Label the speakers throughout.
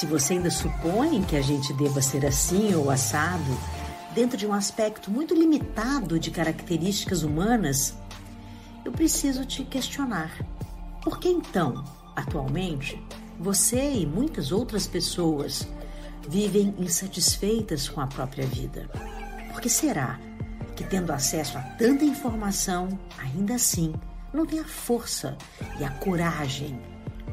Speaker 1: Se você ainda supõe que a gente deva ser assim ou assado, dentro de um aspecto muito limitado de características humanas, eu preciso te questionar. Por que então, atualmente, você e muitas outras pessoas vivem insatisfeitas com a própria vida? Por que será que, tendo acesso a tanta informação, ainda assim não tem a força e a coragem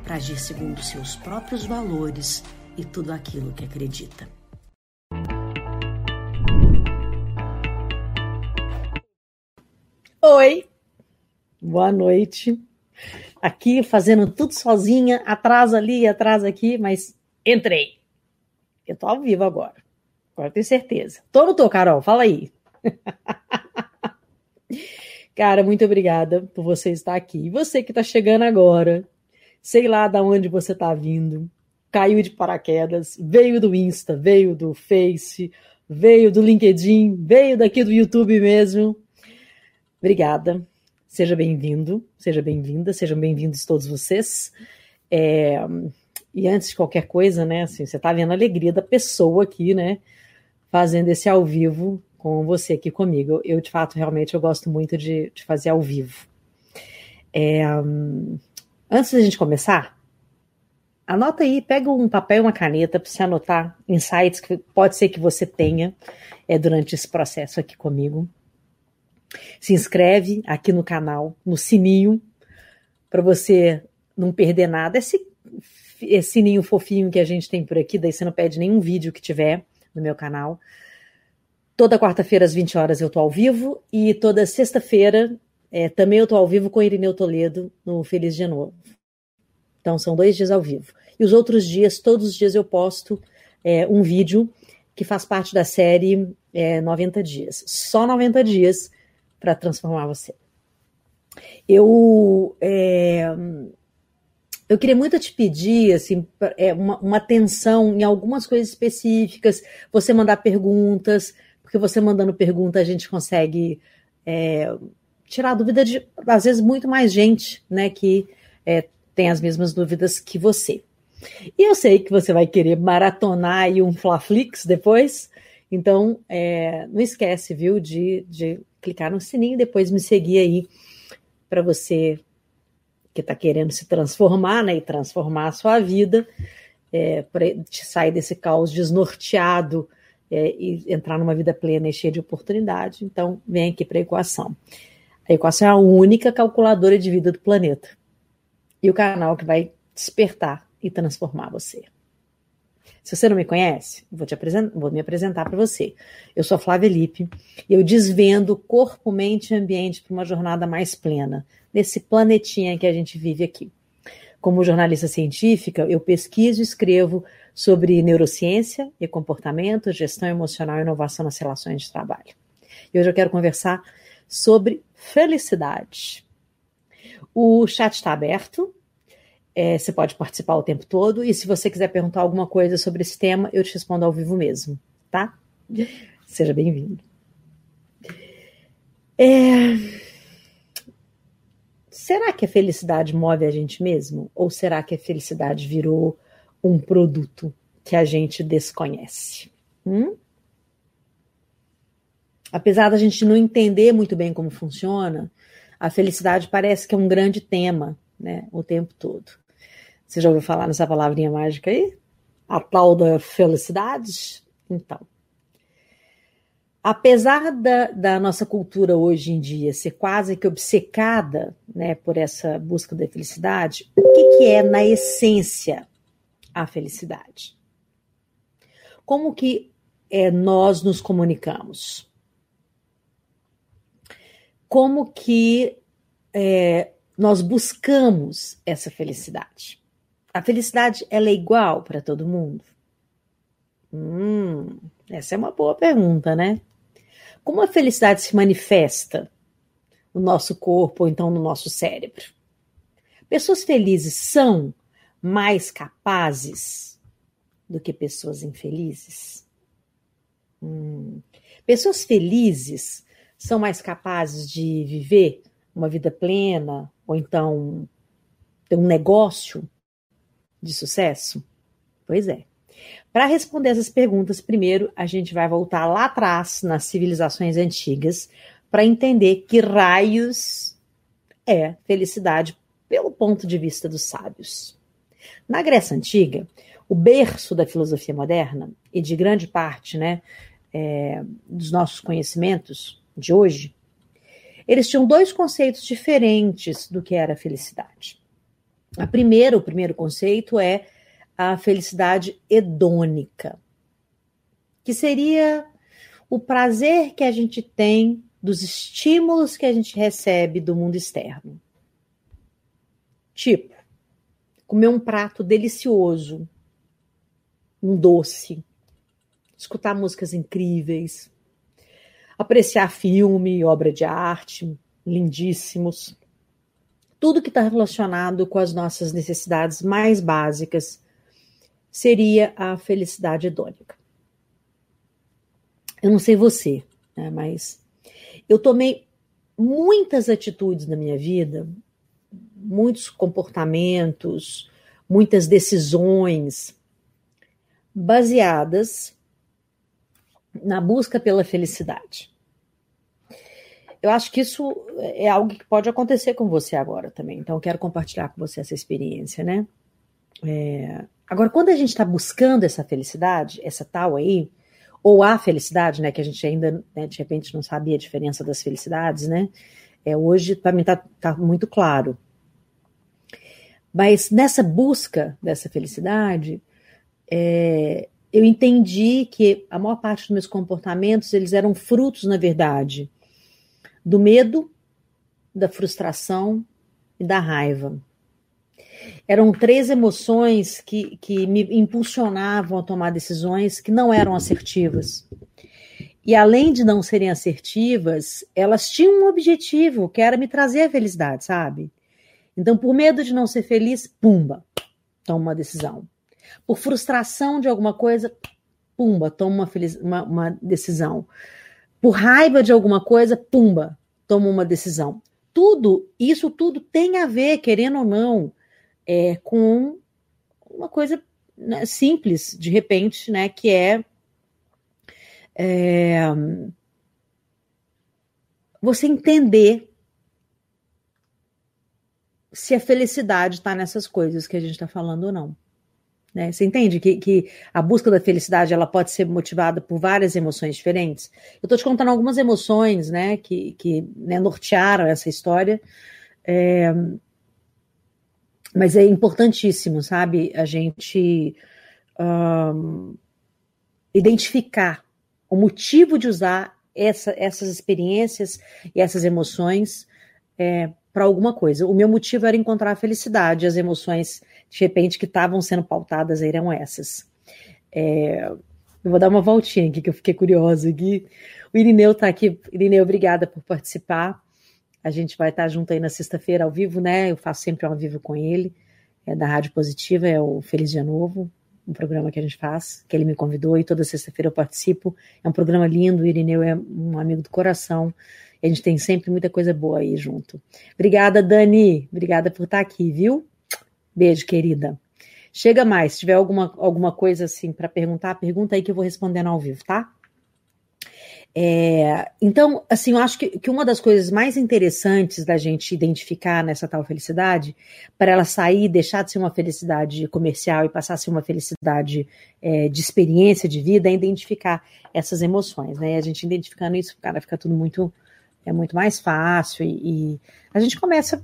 Speaker 1: para agir segundo seus próprios valores e tudo aquilo que acredita?
Speaker 2: Oi, boa noite. Aqui fazendo tudo sozinha, atrás ali, atrás aqui, mas entrei. Eu tô ao vivo agora. Agora tenho certeza. Tô ou não tô, Carol? Fala aí. Cara, muito obrigada por você estar aqui. E você que está chegando agora, sei lá de onde você está vindo, caiu de paraquedas, veio do Insta, veio do Face, veio do LinkedIn, veio daqui do YouTube mesmo. Obrigada. Seja bem-vindo, seja bem-vinda, sejam bem-vindos todos vocês. É, e antes de qualquer coisa, né, assim, você está vendo a alegria da pessoa aqui, né, fazendo esse ao vivo com você aqui comigo. Eu, de fato, realmente, eu gosto muito de, de fazer ao vivo. É, antes da gente começar, anota aí, pega um papel e uma caneta para você anotar insights que pode ser que você tenha é, durante esse processo aqui comigo. Se inscreve aqui no canal, no sininho, para você não perder nada. Esse, esse sininho fofinho que a gente tem por aqui, daí você não perde nenhum vídeo que tiver no meu canal. Toda quarta-feira às 20 horas eu tô ao vivo e toda sexta-feira é, também eu tô ao vivo com Irineu Toledo no Feliz de Novo. Então são dois dias ao vivo. E os outros dias, todos os dias eu posto é, um vídeo que faz parte da série é, 90 dias. Só 90 dias para transformar você. Eu é, eu queria muito te pedir assim, é, uma, uma atenção em algumas coisas específicas, você mandar perguntas, porque você mandando pergunta a gente consegue é, tirar a dúvida de, às vezes, muito mais gente, né, que é, tem as mesmas dúvidas que você. E eu sei que você vai querer maratonar aí um Flaflix depois, então é, não esquece, viu, de, de clicar no sininho e depois me seguir aí para você que está querendo se transformar, né, e transformar a sua vida, é, para sair desse caos desnorteado é, e entrar numa vida plena e cheia de oportunidade. Então, vem aqui para a equação. A equação é a única calculadora de vida do planeta. E o canal que vai despertar e transformar você. Se você não me conhece, vou, vou me apresentar para você. Eu sou a Flávia Lippe e eu desvendo corpo, mente e ambiente para uma jornada mais plena, nesse planetinha que a gente vive aqui. Como jornalista científica, eu pesquiso e escrevo sobre neurociência e comportamento, gestão emocional e inovação nas relações de trabalho. E hoje eu quero conversar sobre felicidade. O chat está aberto, é, você pode participar o tempo todo, e se você quiser perguntar alguma coisa sobre esse tema, eu te respondo ao vivo mesmo, tá? Seja bem-vindo. É... Será que a felicidade move a gente mesmo? Ou será que a felicidade virou um produto que a gente desconhece. Hum? Apesar da gente não entender muito bem como funciona, a felicidade parece que é um grande tema, né, o tempo todo. Você já ouviu falar nessa palavrinha mágica aí? A tal da felicidade? Então. Apesar da, da nossa cultura hoje em dia ser quase que obcecada né, por essa busca da felicidade, o que, que é, na essência, a felicidade. Como que é, nós nos comunicamos? Como que é, nós buscamos essa felicidade? A felicidade ela é igual para todo mundo? Hum, essa é uma boa pergunta, né? Como a felicidade se manifesta no nosso corpo ou então no nosso cérebro? Pessoas felizes são mais capazes do que pessoas infelizes? Hum. Pessoas felizes são mais capazes de viver uma vida plena ou então ter um negócio de sucesso? Pois é, Para responder essas perguntas, primeiro a gente vai voltar lá atrás nas civilizações antigas para entender que raios é felicidade pelo ponto de vista dos sábios. Na Grécia Antiga, o berço da filosofia moderna e de grande parte né, é, dos nossos conhecimentos de hoje, eles tinham dois conceitos diferentes do que era felicidade. A primeira, o primeiro conceito é a felicidade hedônica, que seria o prazer que a gente tem dos estímulos que a gente recebe do mundo externo. Tipo, comer um prato delicioso, um doce, escutar músicas incríveis, apreciar filme, obra de arte, lindíssimos. Tudo que está relacionado com as nossas necessidades mais básicas seria a felicidade hedônica. Eu não sei você, né, mas eu tomei muitas atitudes na minha vida, muitos comportamentos, muitas decisões baseadas na busca pela felicidade. Eu acho que isso é algo que pode acontecer com você agora também. Então, quero compartilhar com você essa experiência, né? É... Agora, quando a gente está buscando essa felicidade, essa tal aí, ou a felicidade, né? Que a gente ainda, né, de repente, não sabia a diferença das felicidades, né? É, hoje, para mim, está tá muito claro. Mas nessa busca dessa felicidade, é, eu entendi que a maior parte dos meus comportamentos eles eram frutos, na verdade, do medo, da frustração e da raiva. Eram três emoções que, que me impulsionavam a tomar decisões que não eram assertivas. E além de não serem assertivas, elas tinham um objetivo, que era me trazer a felicidade, sabe? Então, por medo de não ser feliz, pumba, toma uma decisão por frustração de alguma coisa, pumba, toma uma, feliz, uma, uma decisão. Por raiva de alguma coisa, pumba, toma uma decisão. Tudo, isso tudo tem a ver, querendo ou não, é, com uma coisa né, simples, de repente, né, que é, é você entender se a felicidade está nessas coisas que a gente está falando ou não. Né? Você entende que, que a busca da felicidade ela pode ser motivada por várias emoções diferentes? Eu estou te contando algumas emoções né, que, que né, nortearam essa história. É, mas é importantíssimo, sabe, a gente um, identificar o motivo de usar essa, essas experiências e essas emoções é, para alguma coisa. O meu motivo era encontrar a felicidade, as emoções de repente, que estavam sendo pautadas eram essas. É, eu vou dar uma voltinha aqui, que eu fiquei curiosa aqui. O Irineu está aqui. Irineu, obrigada por participar. A gente vai estar junto aí na sexta-feira ao vivo, né? Eu faço sempre ao vivo com ele, é da Rádio Positiva, é o Feliz Dia Novo, um programa que a gente faz, que ele me convidou e toda sexta-feira eu participo. É um programa lindo, o Irineu é um amigo do coração. A gente tem sempre muita coisa boa aí junto. Obrigada, Dani. Obrigada por estar aqui, viu? Beijo, querida. Chega mais, se tiver alguma, alguma coisa assim para perguntar, pergunta aí que eu vou respondendo ao vivo, tá? É, então, assim, eu acho que, que, uma das coisas mais interessantes da gente identificar nessa tal felicidade, para ela sair, deixar de ser uma felicidade comercial e passar a ser uma felicidade é, de experiência de vida, é identificar essas emoções, né? E a gente identificando isso, cara, fica tudo muito é muito mais fácil e, e, a gente começa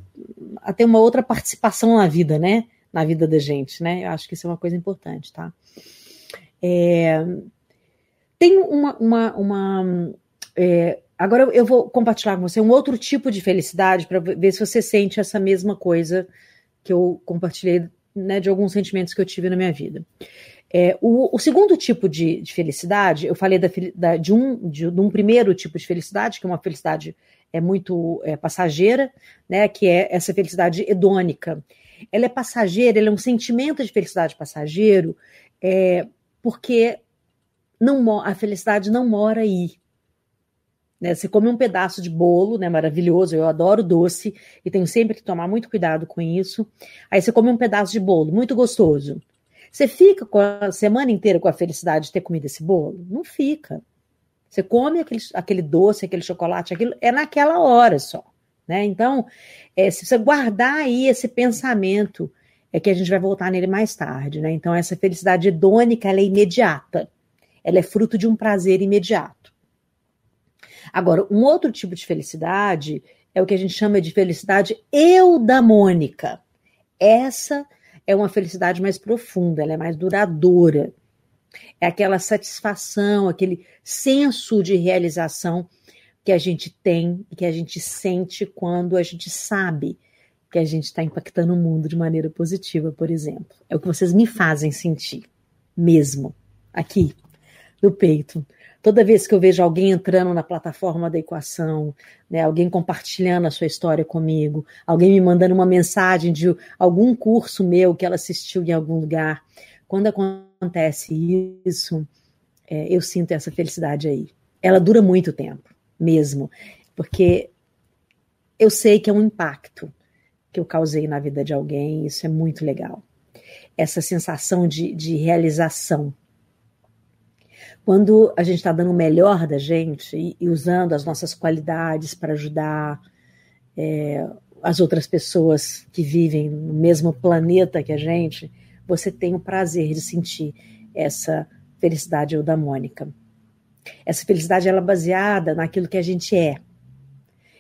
Speaker 2: a ter uma outra participação na vida, né? Na vida da gente, né? Eu acho que isso é uma coisa importante, tá? É, tem uma. uma, uma é, agora eu vou compartilhar com você um outro tipo de felicidade para ver se você sente essa mesma coisa que eu compartilhei né, de alguns sentimentos que eu tive na minha vida. É, o, o, segundo tipo de, de, felicidade, eu falei da, da, de, um, de, de, um primeiro tipo de felicidade, que é uma felicidade é muito é, passageira, né, que é essa felicidade hedônica. Ela é passageira, ela é um sentimento de felicidade passageiro, é, porque não, a felicidade não mora aí. Né? Você come um pedaço de bolo, né, maravilhoso, eu adoro doce e tenho sempre que tomar muito cuidado com isso. Aí você come um pedaço de bolo, muito gostoso. Você fica a semana inteira com a felicidade de ter comido esse bolo? Não fica. Você come aquele, aquele doce, aquele chocolate, aquilo é naquela hora só. Né? Então, é, se você guardar aí esse pensamento, é que a gente vai voltar nele mais tarde. Né? Então, essa felicidade hedônica é imediata. Ela é fruto de um prazer imediato. Agora, um outro tipo de felicidade é o que a gente chama de felicidade eudamônica. Essa é uma felicidade mais profunda, ela é mais duradoura. É aquela satisfação, aquele senso de realização que a gente tem e que a gente sente quando a gente sabe que a gente está impactando o mundo de maneira positiva, por exemplo. É o que vocês me fazem sentir, mesmo, aqui, no peito. Toda vez que eu vejo alguém entrando na plataforma da equação, né, alguém compartilhando a sua história comigo, alguém me mandando uma mensagem de algum curso meu que ela assistiu em algum lugar, quando acontece isso, é, eu sinto essa felicidade aí. Ela dura muito tempo, mesmo, porque eu sei que é um impacto que eu causei na vida de alguém, isso é muito legal. Essa sensação de, de realização quando a gente está dando o melhor da gente e, e, usando as nossas qualidades para ajudar é, as outras pessoas que vivem no mesmo planeta que a gente, você tem o prazer de sentir essa felicidade eudamônica. Essa felicidade ela é baseada naquilo que a gente é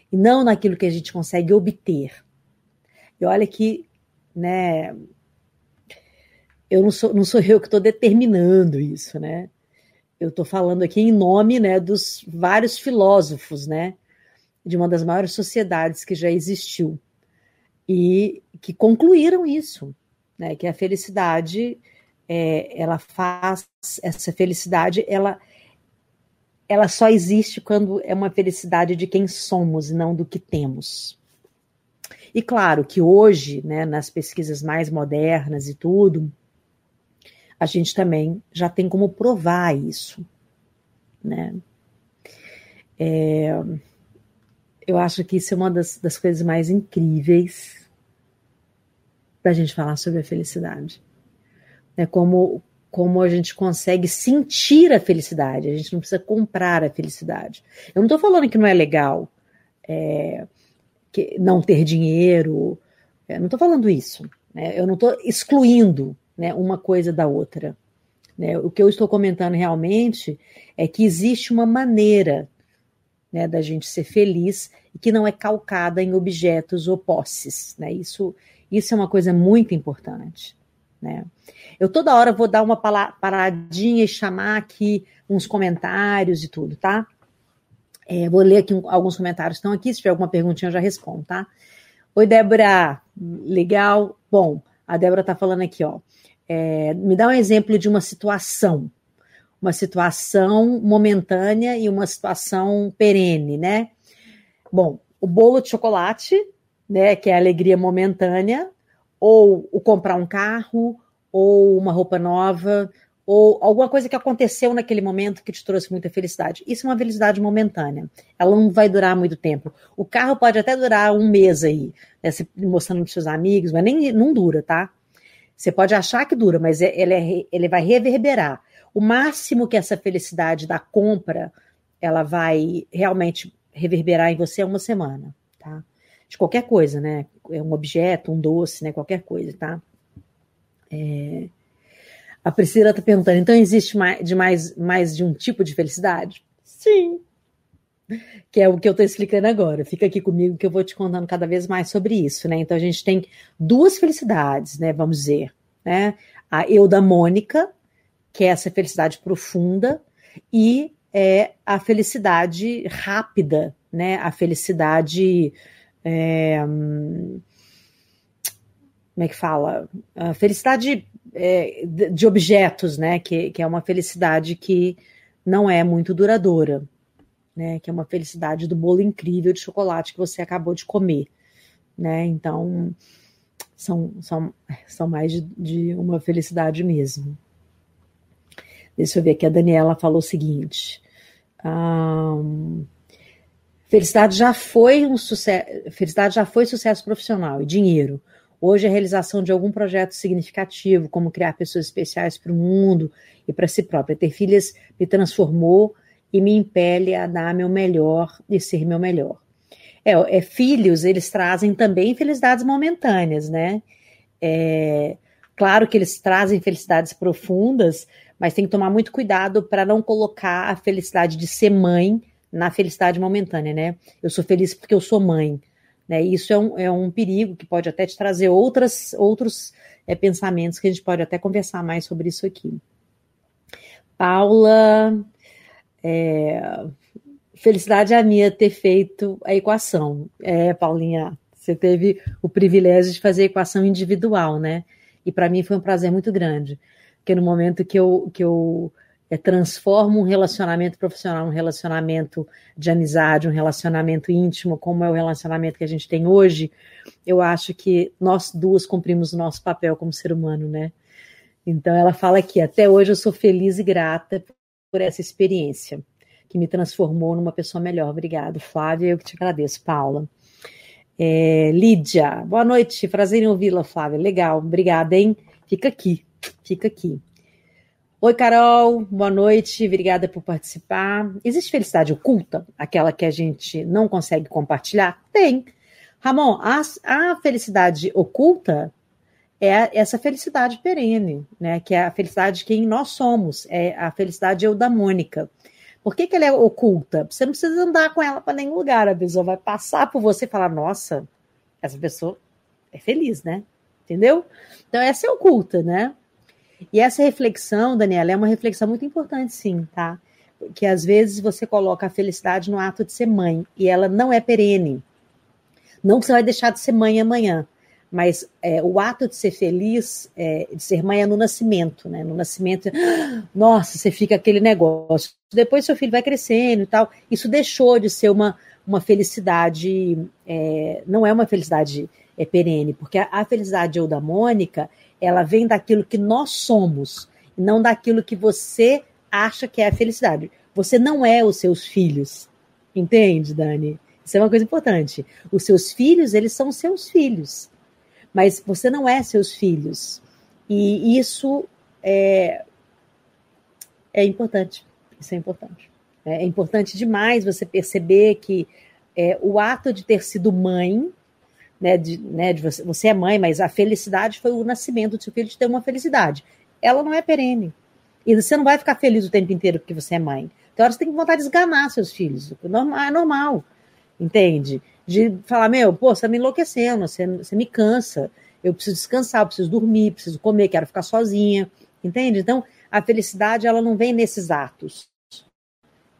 Speaker 2: e não naquilo que a gente consegue obter. E olha que, né, eu não sou, não sou eu que estou determinando isso, né? Eu estou falando aqui em nome né, dos vários filósofos, né, de uma das maiores sociedades que já existiu e que concluíram isso, né, que a felicidade, é, ela faz essa felicidade, ela ela só existe quando é uma felicidade de quem somos, não do que temos. E claro que hoje, né, nas pesquisas mais modernas e tudo, a gente também já tem como provar isso, né? É, eu acho que isso é uma das, das coisas mais incríveis para a gente falar sobre a felicidade. É como, como a gente consegue sentir a felicidade, a gente não precisa comprar a felicidade. Eu não estou falando que não é legal é, que não ter dinheiro, é, não estou falando isso. Né? Eu não estou excluindo né, uma coisa da outra. Né? O que eu estou comentando realmente é que existe uma maneira né, da gente ser feliz e que não é calcada em objetos ou posses. Né? Isso, isso é uma coisa muito importante. Né? Eu toda hora vou dar uma paradinha e chamar aqui uns comentários e tudo, tá? É, vou ler aqui alguns comentários estão aqui. Se tiver alguma perguntinha, eu já respondo, tá? Oi, Débora. Legal. Bom, a Débora está falando aqui, ó. É, me dá um exemplo de uma situação, uma situação momentânea e uma situação perene, né? Bom, o bolo de chocolate, né, que é a alegria momentânea, ou o comprar um carro, ou uma roupa nova, ou alguma coisa que aconteceu naquele momento que te trouxe muita felicidade. Isso é uma felicidade momentânea. Ela não vai durar muito tempo. O carro pode até durar um mês aí, né, mostrando para seus amigos, mas nem não dura, tá? Você pode achar que dura, mas é, ele, é, ele vai reverberar. O máximo que essa felicidade da compra ela vai realmente reverberar em você é uma semana, tá? De qualquer coisa, né? É um objeto, um doce, né? Qualquer coisa, tá? É... A Priscila está perguntando, então existe mais de, mais, mais de um tipo de felicidade? Sim, que é o que eu estou explicando agora. Fica aqui comigo que eu vou te contando cada vez mais sobre isso, né? Então a gente tem duas felicidades, né? Vamos dizer, né? A eudamônica, que é essa felicidade profunda, e é a felicidade rápida, né? A felicidade é, como é que fala? A felicidade é, de objetos, né? Que, que é uma felicidade que não é muito duradoura né? Que é uma felicidade do bolo incrível de chocolate que você acabou de comer, né? Então são, são, são mais de, de uma felicidade mesmo. Deixa eu ver aqui, a Daniela falou o seguinte. Um, felicidade já foi um sucesso, felicidade já foi sucesso profissional e dinheiro. Hoje, a realização de algum projeto significativo, como criar pessoas especiais para o mundo e para si própria. Ter filhas me transformou e me impele a dar meu melhor e ser meu melhor. É, é filhos, eles trazem também felicidades momentâneas, né? É, claro que eles trazem felicidades profundas, mas tem que tomar muito cuidado para não colocar a felicidade de ser mãe na felicidade momentânea, né? Eu sou feliz porque eu sou mãe. Né? Isso é um, é um perigo que pode até te trazer outras, outros é, pensamentos que a gente pode até conversar mais sobre isso aqui. Paula, é, felicidade a minha ter feito a equação. É, Paulinha, você teve o privilégio de fazer a equação individual, né? E para mim foi um prazer muito grande, porque no momento que eu, que eu é, transformo um relacionamento profissional, um relacionamento de amizade, um relacionamento íntimo, como é o relacionamento que a gente tem hoje, eu acho que nós duas cumprimos o nosso papel como ser humano, né? Então ela fala aqui, até hoje eu sou feliz e grata por essa experiência que me transformou numa pessoa melhor. Obrigado, Flávia, eu que te agradeço, Paula. É, Lídia, boa noite, prazer em ouvi-la, Flávia. Legal, obrigada, hein? Fica aqui, fica aqui. Oi, Carol, boa noite, obrigada por participar. Existe felicidade oculta, aquela que a gente não consegue compartilhar? Tem. Ramon, a, a felicidade oculta é essa felicidade perene, né? Que é a felicidade de quem nós somos, é a felicidade eudamônica. Por que, que ela é oculta? Você não precisa andar com ela para nenhum lugar. A pessoa vai passar por você e falar: nossa, essa pessoa é feliz, né? Entendeu? Então, essa é oculta, né? E essa reflexão, Daniela, é uma reflexão muito importante, sim, tá? Que às vezes você coloca a felicidade no ato de ser mãe e ela não é perene. Não que você vai deixar de ser mãe amanhã, mas é, o ato de ser feliz, é, de ser mãe é no nascimento, né? No nascimento, nossa, você fica aquele negócio. Depois seu filho vai crescendo e tal. Isso deixou de ser uma, uma felicidade, é, não é uma felicidade é, perene, porque a, a felicidade eudamônica, ela vem daquilo que nós somos, não daquilo que você acha que é a felicidade. Você não é os seus filhos. Entende, Dani? Isso é uma coisa importante. Os seus filhos, eles são seus filhos mas você não é seus filhos. E isso é, é importante. Isso é importante. É, é importante demais você perceber que é, o ato de ter sido mãe, né, de, né, de você, você é mãe, mas a felicidade foi o nascimento do seu filho de ter uma felicidade. Ela não é perene. E você não vai ficar feliz o tempo inteiro porque você é mãe. Então, você tem que vontade de esganar seus filhos. É normal, entende? de falar, meu, pô, você tá me enlouquecendo, você, você me cansa, eu preciso descansar, eu preciso dormir, preciso comer, quero ficar sozinha, entende? Então, a felicidade, ela não vem nesses atos.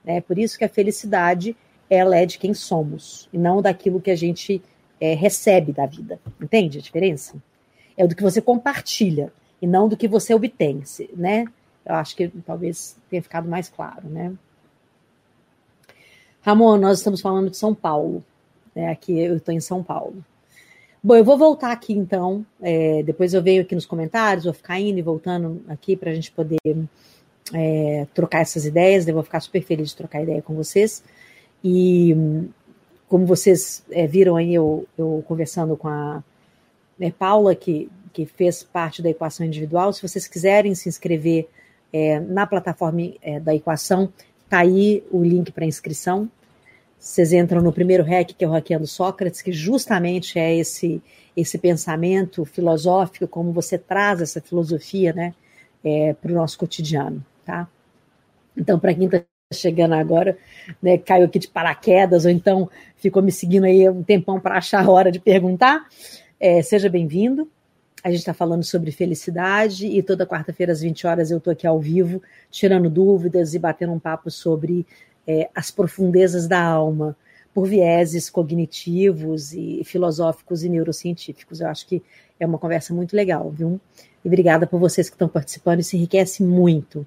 Speaker 2: É por isso que a felicidade, ela é de quem somos, e não daquilo que a gente é, recebe da vida, entende a diferença? É do que você compartilha, e não do que você obtém, né? Eu acho que talvez tenha ficado mais claro, né? Ramon, nós estamos falando de São Paulo. Né? Aqui eu estou em São Paulo. Bom, eu vou voltar aqui então. É, depois eu venho aqui nos comentários, vou ficar indo e voltando aqui para a gente poder é, trocar essas ideias. Eu vou ficar super feliz de trocar ideia com vocês. E como vocês é, viram aí, eu, eu, conversando com a né, Paula, que, que fez parte da equação individual, se vocês quiserem se inscrever é, na plataforma é, da equação, tá aí o link para inscrição. Vocês entram no primeiro hack, que é o Hackeando Sócrates, que justamente é esse, esse pensamento filosófico, como você traz essa filosofia né, é, para o nosso cotidiano. Tá? Então, para quem está chegando agora, né, caiu aqui de paraquedas, ou então ficou me seguindo aí um tempão para achar a hora de perguntar, é, seja bem-vindo. A gente está falando sobre felicidade e toda quarta-feira às 20 horas eu estou aqui ao vivo, tirando dúvidas e batendo um papo sobre é, as profundezas da alma por vieses cognitivos e filosóficos e neurocientíficos. Eu acho que é uma conversa muito legal, viu? E obrigada por vocês que estão participando, isso enriquece muito.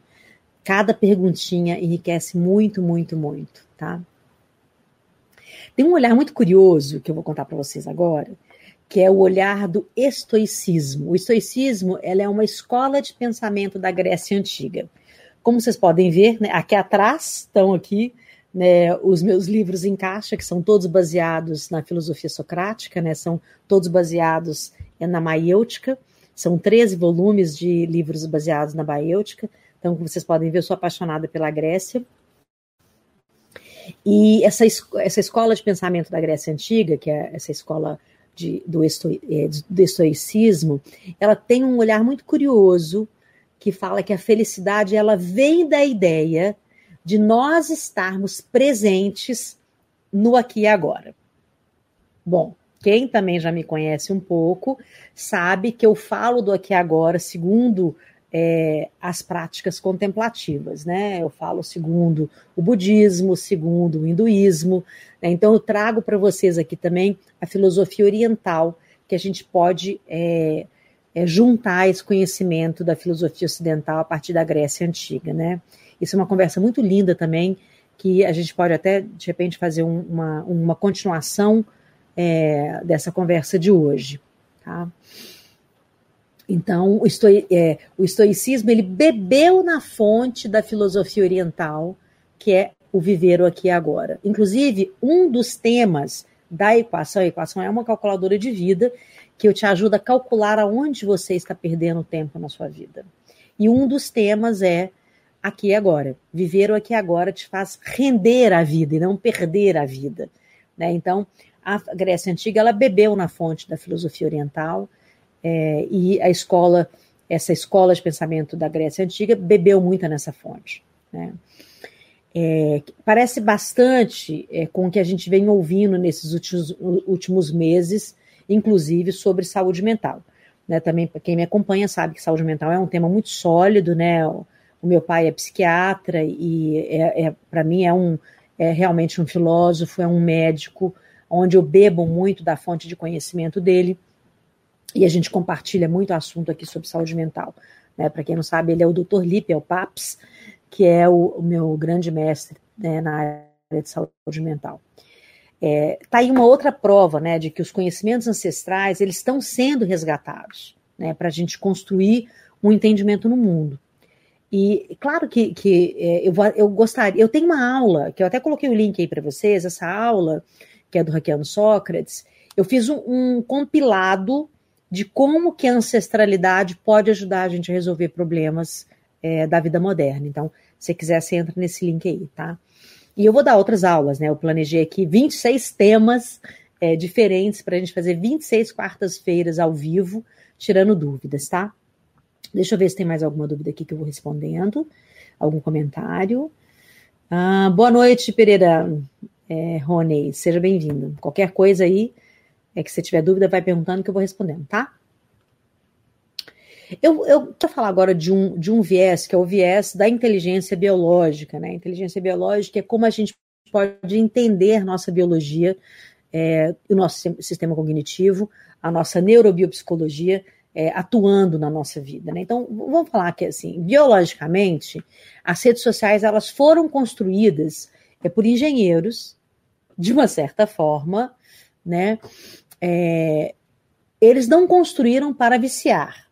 Speaker 2: Cada perguntinha enriquece muito, muito, muito, tá? Tem um olhar muito curioso que eu vou contar para vocês agora, que é o olhar do estoicismo. O estoicismo ela é uma escola de pensamento da Grécia Antiga. Como vocês podem ver, né, aqui atrás estão aqui né, os meus livros em caixa, que são todos baseados na filosofia socrática, né, são todos baseados na maiêutica, são 13 volumes de livros baseados na maiêutica, então, como vocês podem ver, eu sou apaixonada pela Grécia, e essa, essa escola de pensamento da Grécia Antiga, que é essa escola de, do, é, do estoicismo, ela tem um olhar muito curioso que fala que a felicidade ela vem da ideia de nós estarmos presentes no aqui e agora. Bom, quem também já me conhece um pouco sabe que eu falo do aqui e agora segundo é, as práticas contemplativas, né? Eu falo segundo o budismo, segundo o hinduísmo. Né? Então, eu trago para vocês aqui também a filosofia oriental, que a gente pode é, é, juntar esse conhecimento da filosofia ocidental a partir da Grécia Antiga, né? Isso é uma conversa muito linda também, que a gente pode até, de repente, fazer um, uma, uma continuação é, dessa conversa de hoje, tá? Então, o, estoi, é, o estoicismo ele bebeu na fonte da filosofia oriental, que é o viver o aqui e agora. Inclusive, um dos temas da equação, a equação é uma calculadora de vida que te ajuda a calcular aonde você está perdendo tempo na sua vida. E um dos temas é aqui e agora. Viver o aqui e agora te faz render a vida e não perder a vida. Né? Então, a Grécia Antiga ela bebeu na fonte da filosofia oriental, é, e a escola, essa escola de pensamento da Grécia Antiga, bebeu muito nessa fonte. Né? É, parece bastante é, com o que a gente vem ouvindo nesses últimos, últimos meses, inclusive sobre saúde mental. Né? Também, quem me acompanha sabe que saúde mental é um tema muito sólido, né? O, meu pai é psiquiatra e é, é para mim é um é realmente um filósofo, é um médico, onde eu bebo muito da fonte de conhecimento dele e a gente compartilha muito assunto aqui sobre saúde mental. Né? Para quem não sabe, ele é o Dr. Lipe, é o PAPS, que é o, o meu grande mestre né, na área de saúde mental. É, tá aí uma outra prova, né, de que os conhecimentos ancestrais eles estão sendo resgatados, né, para a gente construir um entendimento no mundo. E claro que, que é, eu, eu gostaria, eu tenho uma aula que eu até coloquei o link aí para vocês, essa aula que é do Raquel Sócrates. Eu fiz um, um compilado de como que a ancestralidade pode ajudar a gente a resolver problemas é, da vida moderna. Então, se quiser, você entra nesse link aí, tá? E eu vou dar outras aulas, né? Eu planejei aqui 26 temas é, diferentes para a gente fazer 26 quartas-feiras ao vivo, tirando dúvidas, tá? Deixa eu ver se tem mais alguma dúvida aqui que eu vou respondendo. Algum comentário. Ah, boa noite, Pereira é, Rony. Seja bem-vindo. Qualquer coisa aí, é que se tiver dúvida, vai perguntando que eu vou respondendo, tá? Eu, eu quero falar agora de um, de um viés, que é o viés da inteligência biológica, né? inteligência biológica é como a gente pode entender nossa biologia, é, o nosso sistema cognitivo, a nossa neurobiopsicologia é, atuando na nossa vida. Né? Então, vamos falar que, assim, biologicamente, as redes sociais elas foram construídas é, por engenheiros, de uma certa forma, né? É, eles não construíram para viciar,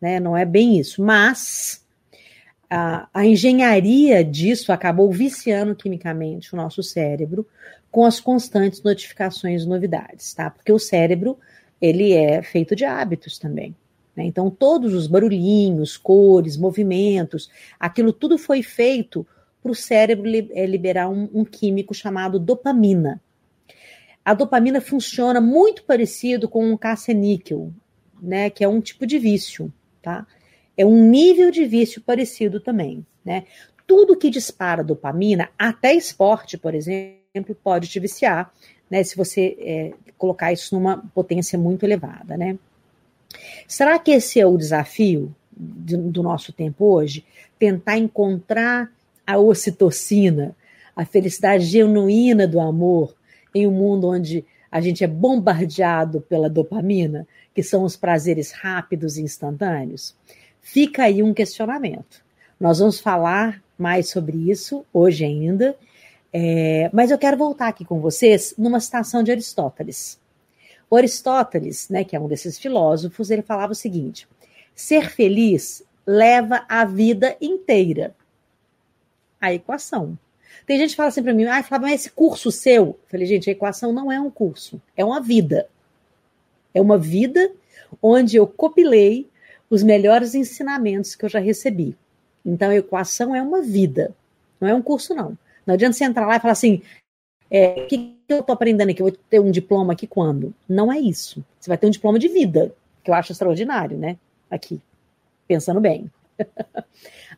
Speaker 2: né? não é bem isso, mas a, a engenharia disso acabou viciando quimicamente o nosso cérebro com as constantes notificações e novidades, tá? Porque o cérebro, ele é feito de hábitos também. Né? Então, todos os barulhinhos, cores, movimentos, aquilo tudo foi feito para o cérebro é, liberar um, um químico chamado dopamina a dopamina funciona muito parecido com um caça-níquel, né, que é um tipo de vício, tá? É um nível de vício parecido também, né? Tudo que dispara dopamina, até esporte, por exemplo, pode te viciar, né, se você é, colocar isso numa potência muito elevada, né? Será que esse é o desafio do nosso tempo hoje? Tentar encontrar a ocitocina, a felicidade genuína do amor, em um mundo onde a gente é bombardeado pela dopamina, que são os prazeres rápidos e instantâneos? Fica aí um questionamento. Nós vamos falar mais sobre isso hoje ainda, é, mas eu quero voltar aqui com vocês numa citação de Aristóteles. O Aristóteles, né, que é um desses filósofos, ele falava o seguinte: ser feliz leva a vida inteira. A equação. Tem gente que fala assim para mim, ah, Flávio, mas esse curso seu? Eu falei, gente, a equação não é um curso, é uma vida. É uma vida onde eu copilei os melhores ensinamentos que eu já recebi. Então, a equação é uma vida, não é um curso, não. Não adianta você entrar lá e falar assim, é, o que eu estou aprendendo aqui? Eu vou ter um diploma aqui quando? Não é isso. Você vai ter um diploma de vida, que eu acho extraordinário, né? Aqui, pensando bem.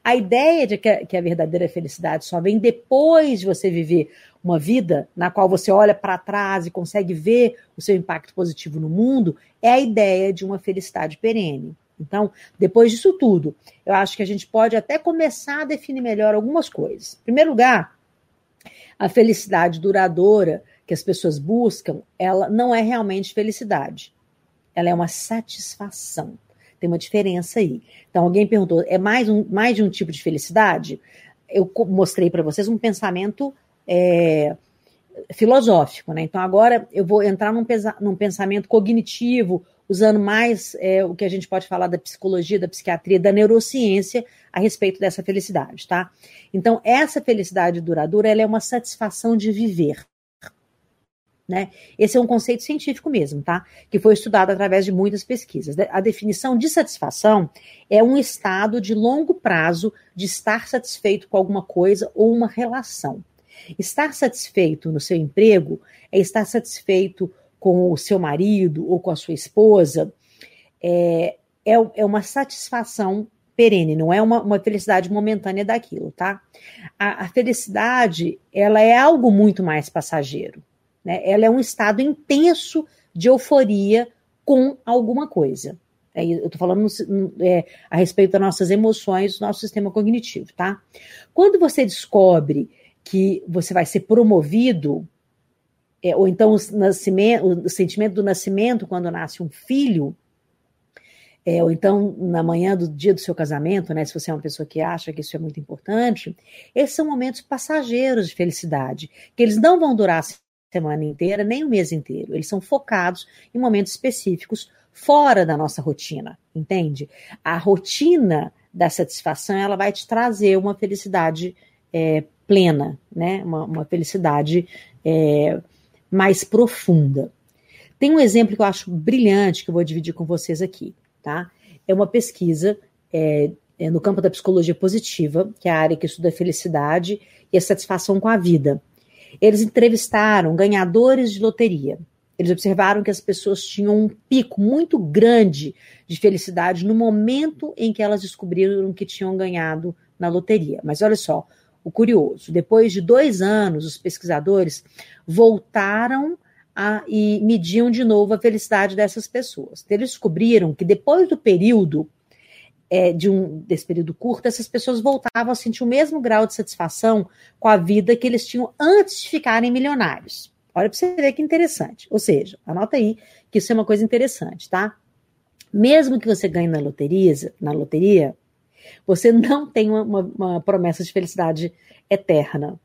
Speaker 2: a ideia de que a, verdadeira felicidade só vem depois de você viver uma vida na qual você olha para trás e consegue ver o seu impacto positivo no mundo é a ideia de uma felicidade perene. Então, depois disso tudo, eu acho que a gente pode até começar a definir melhor algumas coisas. Em primeiro lugar, a felicidade duradoura que as pessoas buscam, ela não é realmente felicidade. Ela é uma satisfação. Tem uma diferença aí. Então, alguém perguntou: é mais, um, mais de um tipo de felicidade? Eu mostrei para vocês um pensamento é, filosófico, né? Então, agora eu vou entrar num, num pensamento cognitivo, usando mais é, o que a gente pode falar da psicologia, da psiquiatria, da neurociência a respeito dessa felicidade, tá? Então, essa felicidade duradoura, ela é uma satisfação de viver. Né? Esse é um conceito científico mesmo, tá? Que foi estudado através de muitas pesquisas. A definição de satisfação é um estado de longo prazo de estar satisfeito com alguma coisa ou uma relação. Estar satisfeito no seu emprego é estar satisfeito com o seu marido ou com a sua esposa. É, é, é uma satisfação perene, não é uma, uma felicidade momentânea daquilo, tá? A, a felicidade, ela é algo muito mais passageiro. Né? Ela é um estado intenso de euforia com alguma coisa. É, eu estou falando é, a respeito das nossas emoções, do nosso sistema cognitivo, tá? Quando você descobre que você vai ser promovido, é, ou então o, o, sentimento do nascimento quando nasce um filho, é, ou então na manhã do dia do seu casamento, né? Se você é uma pessoa que acha que isso é muito importante, esses são momentos passageiros de felicidade, que eles não vão durar semana inteira, nem o mês inteiro. Eles são focados em momentos específicos fora da nossa rotina, entende? A rotina da satisfação ela vai te trazer uma felicidade é, plena, né? Uma, uma felicidade é, mais profunda. Tem um exemplo que eu acho brilhante que eu vou dividir com vocês aqui, tá? É uma pesquisa é, é no campo da psicologia positiva, que é a área que estuda a felicidade e a satisfação com a vida. Eles entrevistaram ganhadores de loteria. Eles observaram que as pessoas tinham um pico muito grande de felicidade no momento em que elas descobriram que tinham ganhado na loteria. Mas olha só, o curioso: depois de dois anos, os pesquisadores voltaram a, e mediam de novo a felicidade dessas pessoas. Eles descobriram que depois do período é, de um desse período curto, essas pessoas voltavam a sentir o mesmo grau de satisfação com a vida que eles tinham antes de ficarem milionários. Olha para você ver que interessante. Ou seja, anota aí que isso é uma coisa interessante, tá? Mesmo que você ganhe na loteria, na loteria, você não tem uma, uma, uma promessa de felicidade eterna.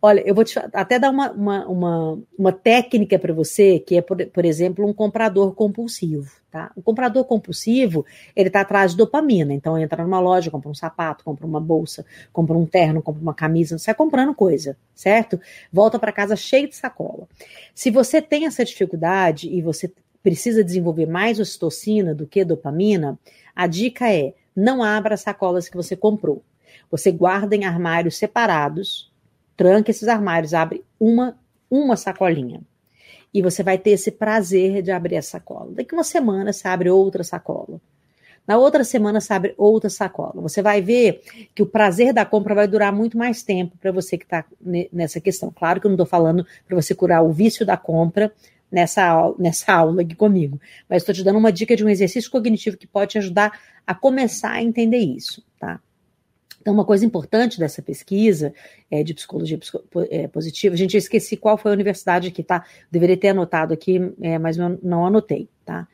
Speaker 2: Olha, eu vou te até dar uma, uma, uma, uma técnica para você, que é, por, por exemplo, um comprador compulsivo. Tá? O comprador compulsivo, ele está atrás de dopamina. Então, entra numa loja, compra um sapato, compra uma bolsa, compra um terno, compra uma camisa, sai comprando coisa, certo? Volta para casa cheio de sacola. Se você tem essa dificuldade e você precisa desenvolver mais ocitocina do que dopamina, a dica é: não abra as sacolas que você comprou. Você guarda em armários separados, tranca esses armários, abre uma, uma sacolinha. E você vai ter esse prazer de abrir a sacola. Daqui uma semana você abre outra sacola. Na outra semana você abre outra sacola. Você vai ver que o prazer da compra vai durar muito mais tempo para você que está nessa questão. Claro que eu não estou falando para você curar o vício da compra nessa, nessa aula aqui comigo, mas estou te dando uma dica de um exercício cognitivo que pode te ajudar a começar a entender isso? Então, uma coisa importante dessa pesquisa é, de psicologia é, positiva, gente, esqueci qual foi a universidade que tá, deveria ter anotado aqui, é, mas eu não anotei, tá?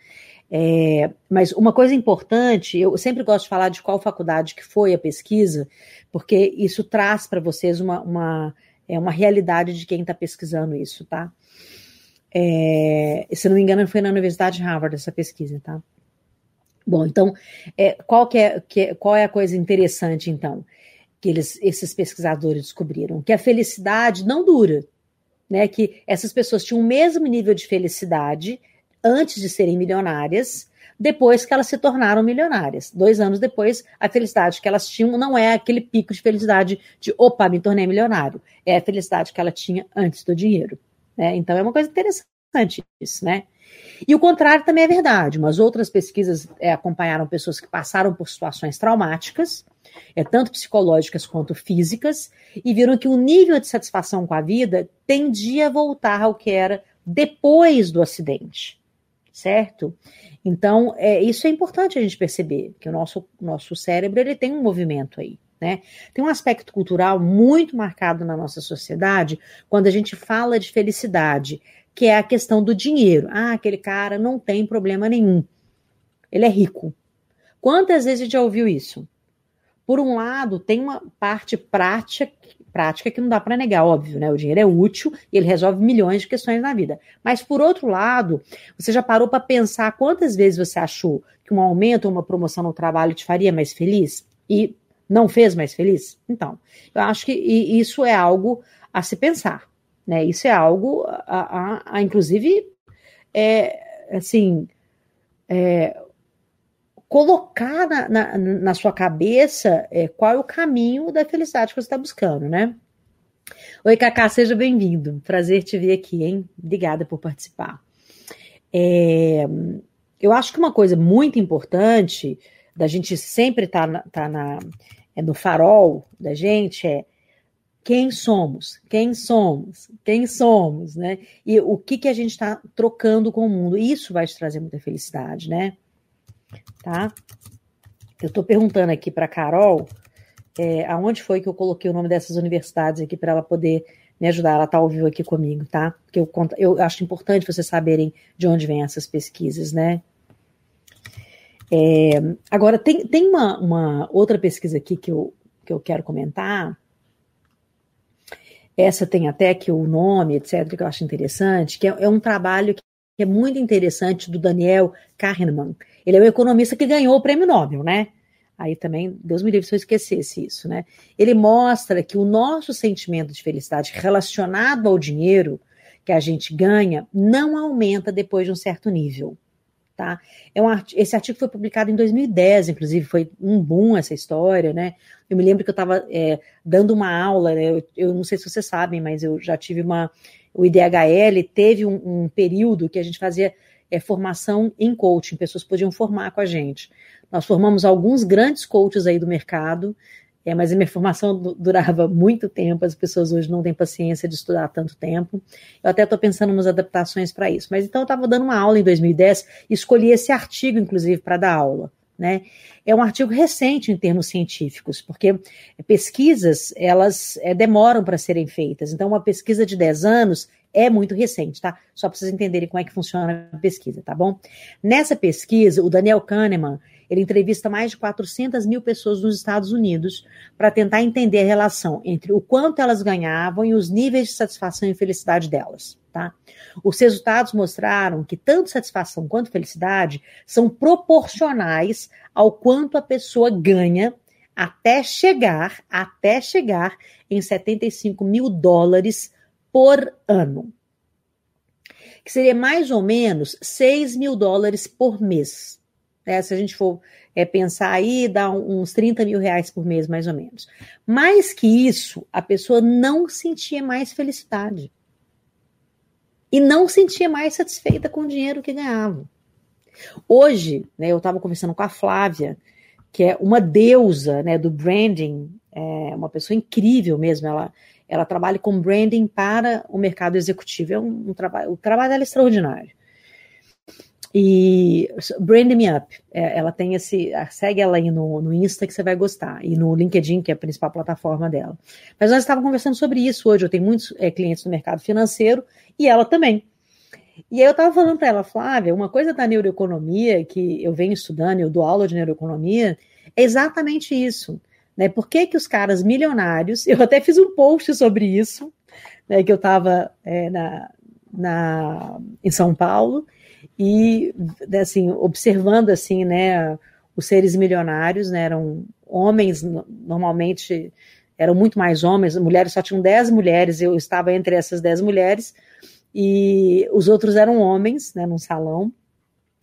Speaker 2: É, mas uma coisa importante, eu sempre gosto de falar de qual faculdade que foi a pesquisa, porque isso traz para vocês uma, uma, é, uma realidade de quem está pesquisando isso, tá? É, se não me engano, foi na Universidade de Harvard essa pesquisa, tá? Bom, então, é, qual, que é, que, qual é a coisa interessante, então? que eles, esses pesquisadores descobriram? Que a felicidade não dura, né? Que essas pessoas tinham o mesmo nível de felicidade antes de serem milionárias, depois que elas se tornaram milionárias. Dois anos depois, a felicidade que elas tinham não é aquele pico de felicidade de opa, me tornei milionário. É a felicidade que ela tinha antes do dinheiro. Né? Então é uma coisa interessante isso, né? E o contrário também é verdade. Umas outras pesquisas é, acompanharam pessoas que passaram por situações traumáticas, é, tanto psicológicas quanto físicas, e viram que o nível de satisfação com a vida tendia a voltar ao que era depois do acidente, certo? Então, é, isso é importante a gente perceber, que o nosso, nosso cérebro ele tem um movimento aí. Né? Tem um aspecto cultural muito marcado na nossa sociedade quando a gente fala de felicidade, que é a questão do dinheiro. Ah, aquele cara não tem problema nenhum. Ele é rico. Quantas vezes já ouviu isso? Por um lado, tem uma parte prática, prática que não dá para negar, óbvio, né? O dinheiro é útil e ele resolve milhões de questões na vida. Mas por outro lado, você já parou para pensar quantas vezes você achou que um aumento ou uma promoção no trabalho te faria mais feliz e não fez mais feliz? Então, eu acho que isso é algo a se pensar, né? Isso é algo a, a, a inclusive, é, assim, é, colocar na, na, na sua cabeça é, qual é o caminho da felicidade que você está buscando, né? Oi, Cacá, seja bem-vindo. Prazer te ver aqui, hein? Obrigada por participar. É, eu acho que uma coisa muito importante da gente sempre estar tá tá na, é no farol da gente é quem somos, quem somos, quem somos, né? E o que, que a gente está trocando com o mundo. Isso vai te trazer muita felicidade, né? tá? Eu estou perguntando aqui para Carol é, aonde foi que eu coloquei o nome dessas universidades aqui para ela poder me ajudar. Ela está ao vivo aqui comigo, tá? Porque eu, eu acho importante vocês saberem de onde vêm essas pesquisas, né? É, agora, tem, tem uma, uma, outra pesquisa aqui que eu, que eu quero comentar. Essa tem até aqui o nome, etc., que eu acho interessante, que é, é um trabalho que é muito interessante do Daniel Kahneman. Ele é o economista que ganhou o prêmio Nobel, né? Aí também, Deus me livre se eu esquecesse isso, né? Ele mostra que o nosso sentimento de felicidade relacionado ao dinheiro que a gente ganha não aumenta depois de um certo nível. Tá? É um, esse artigo foi publicado em 2010, inclusive, foi um boom essa história, né? Eu me lembro que eu estava é, dando uma aula, né? eu, eu, não sei se vocês sabem, mas eu já tive uma. O IDHL teve um, um período que a gente fazia é, formação em coaching, pessoas podiam formar com a gente. Nós formamos alguns grandes coaches aí do mercado, é, mas a minha formação durava muito tempo, as pessoas hoje não têm paciência de estudar tanto tempo. Eu até estou pensando em umas adaptações para isso. Mas então eu estava dando uma aula em 2010 e escolhi esse artigo, inclusive, para dar aula. Né? É um artigo recente em termos científicos, porque pesquisas elas é, demoram para serem feitas. Então, uma pesquisa de 10 anos é muito recente, tá? Só para vocês entenderem como é que funciona a pesquisa, tá bom? Nessa pesquisa, o Daniel Kahneman, ele entrevista mais de 400 mil pessoas nos Estados Unidos para tentar entender a relação entre o quanto elas ganhavam e os níveis de satisfação e felicidade delas, tá? Os resultados mostraram que tanto satisfação quanto felicidade são proporcionais ao quanto a pessoa ganha até chegar, até chegar em 75 mil dólares por ano, que seria mais ou menos 6 mil dólares por mês. Né? Se a gente for é, pensar aí, dá uns 30 mil reais por mês, mais ou menos. Mais que isso, a pessoa não sentia mais felicidade. E não sentia mais satisfeita com o dinheiro que ganhava. Hoje, né, eu estava conversando com a Flávia, que é uma deusa né, do branding, é uma pessoa incrível mesmo. Ela, ela trabalha com branding para o mercado executivo. É um, um trabalho, o trabalho dela é extraordinário. E Brand Me Up, é, ela tem esse. Segue ela aí no, no Insta que você vai gostar, e no LinkedIn, que é a principal plataforma dela. Mas nós estávamos conversando sobre isso hoje. Eu tenho muitos é, clientes no mercado financeiro e ela também. E aí eu estava falando para ela, Flávia, uma coisa da neuroeconomia que eu venho estudando, eu dou aula de neuroeconomia, é exatamente isso. Né? Por que, que os caras milionários, eu até fiz um post sobre isso, né, que eu estava é, na, na, em São Paulo, e assim, observando assim, né, os seres milionários, né, eram homens normalmente eram muito mais homens, mulheres só tinham 10 mulheres, eu estava entre essas 10 mulheres, e os outros eram homens, né, num salão,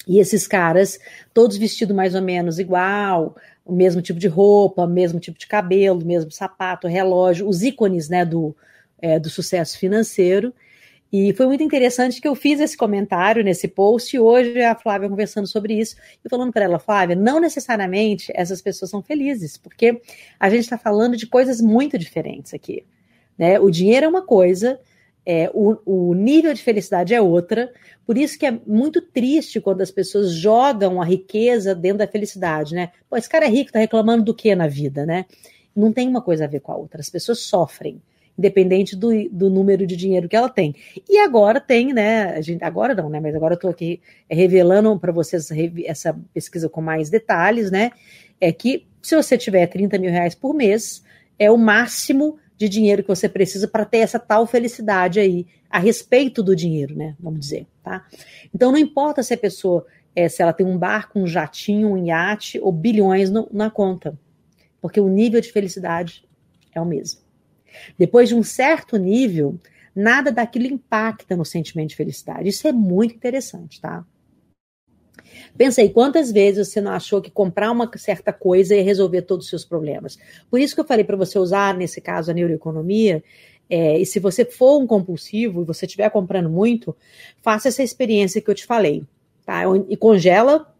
Speaker 2: e esses caras, todos vestidos mais ou menos igual, o mesmo tipo de roupa, mesmo tipo de cabelo, mesmo sapato, relógio, os ícones, né, do, é, do sucesso financeiro, e foi muito interessante que eu fiz esse comentário nesse post e hoje a Flávia conversando sobre isso e falando para ela, Flávia, não necessariamente essas pessoas são felizes, porque a gente está falando de coisas muito diferentes aqui. Né? O dinheiro é uma coisa, é, o, o, nível de felicidade é outra, por isso que é muito triste quando as pessoas jogam a riqueza dentro da felicidade, né? Pô, esse cara é rico, tá reclamando do que na vida, né? Não tem uma coisa a ver com a outra, as pessoas sofrem independente do, do número de dinheiro que ela tem. E agora tem, né? A gente, agora não, né? Mas agora eu estou aqui revelando para vocês essa pesquisa com mais detalhes, né? É que se você tiver 30 mil reais por mês, é o máximo de dinheiro que você precisa para ter essa tal felicidade aí a respeito do dinheiro, né? Vamos dizer, tá? Então não importa se a pessoa, é, se ela tem um barco, um jatinho, um iate ou bilhões no, na conta, porque o nível de felicidade é o mesmo. Depois de um certo nível, nada daquilo impacta no sentimento de felicidade. Isso é muito interessante, tá? Pensei, quantas vezes você não achou que comprar uma certa coisa ia resolver todos os seus problemas? Por isso que eu falei para você usar, nesse caso, a neuroeconomia. É, e se você for um compulsivo e você estiver comprando muito, faça essa experiência que eu te falei, tá? E congela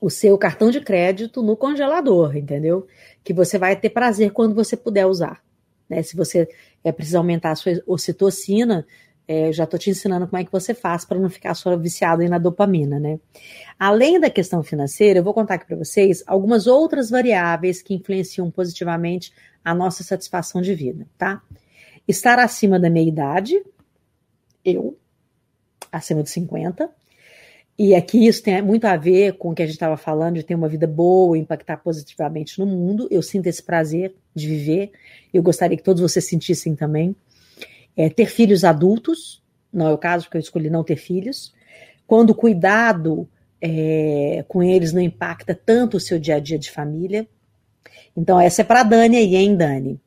Speaker 2: o seu cartão de crédito no congelador, entendeu? Que você vai ter prazer quando você puder usar. Né? Se você é, precisa aumentar a sua ocitocina, é, já estou te ensinando como é que você faz para não ficar só viciado aí na dopamina, né? Além da questão financeira, eu vou contar aqui para vocês algumas outras variáveis que influenciam positivamente a nossa satisfação de vida, tá? Estar acima da meia idade, eu, acima de 50, e aqui isso tem muito a ver com o que a gente estava falando, de ter uma vida boa, impactar positivamente no mundo. Eu sinto esse prazer de viver. Eu gostaria que todos vocês sentissem também. É, ter filhos adultos, não é o caso, porque eu escolhi não ter filhos. Quando o cuidado é, com eles não impacta tanto o seu dia a dia de família. Então, essa é para Dani aí, hein, Dani?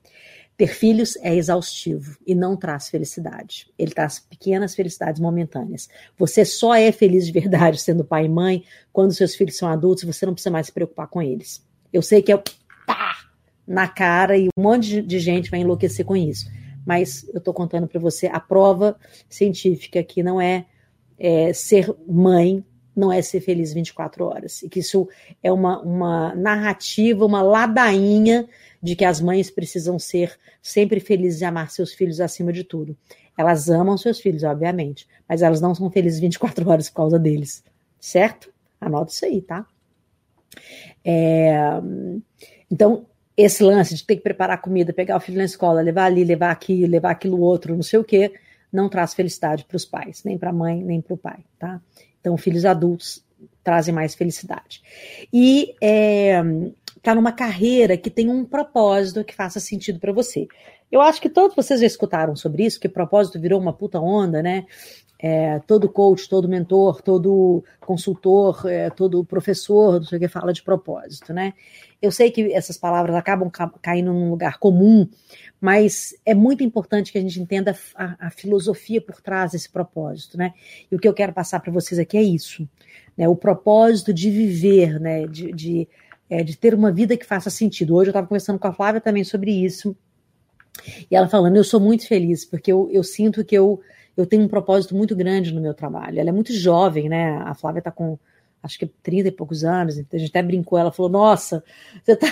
Speaker 2: Ter filhos é exaustivo e não traz felicidade. Ele traz pequenas felicidades momentâneas. Você só é feliz de verdade sendo pai e mãe quando seus filhos são adultos e você não precisa mais se preocupar com eles. Eu sei que é pá, na cara e um monte de gente vai enlouquecer com isso. Mas eu estou contando para você a prova científica que não é, é ser mãe não é ser feliz 24 horas. E que isso é uma, uma narrativa, uma ladainha de que as mães precisam ser sempre felizes e amar seus filhos acima de tudo. Elas amam seus filhos, obviamente, mas elas não são felizes 24 horas por causa deles, certo? Anota isso aí, tá? É, então, esse lance de ter que preparar comida, pegar o filho na escola, levar ali, levar aqui, levar aquilo outro, não sei o quê, não traz felicidade para os pais, nem para a mãe, nem para o pai, tá? Então, filhos adultos trazem mais felicidade. E é, tá numa carreira que tem um propósito que faça sentido para você. Eu acho que todos vocês já escutaram sobre isso, que propósito virou uma puta onda, né? É, todo coach, todo mentor, todo consultor, é, todo professor, não sei o que, fala de propósito, né? Eu sei que essas palavras acabam ca caindo num lugar comum, mas é muito importante que a gente entenda a, a, filosofia por trás desse propósito, né? E o que eu quero passar para vocês aqui é isso, né? O propósito de viver, né? De, de é, de ter uma vida que faça sentido. Hoje eu estava conversando com a Flávia também sobre isso. E ela falando, eu sou muito feliz, porque eu, eu sinto que eu, eu tenho um propósito muito grande no meu trabalho. Ela é muito jovem, né? A Flávia está com acho que 30 e poucos anos, a gente até brincou, ela falou, nossa, você tá,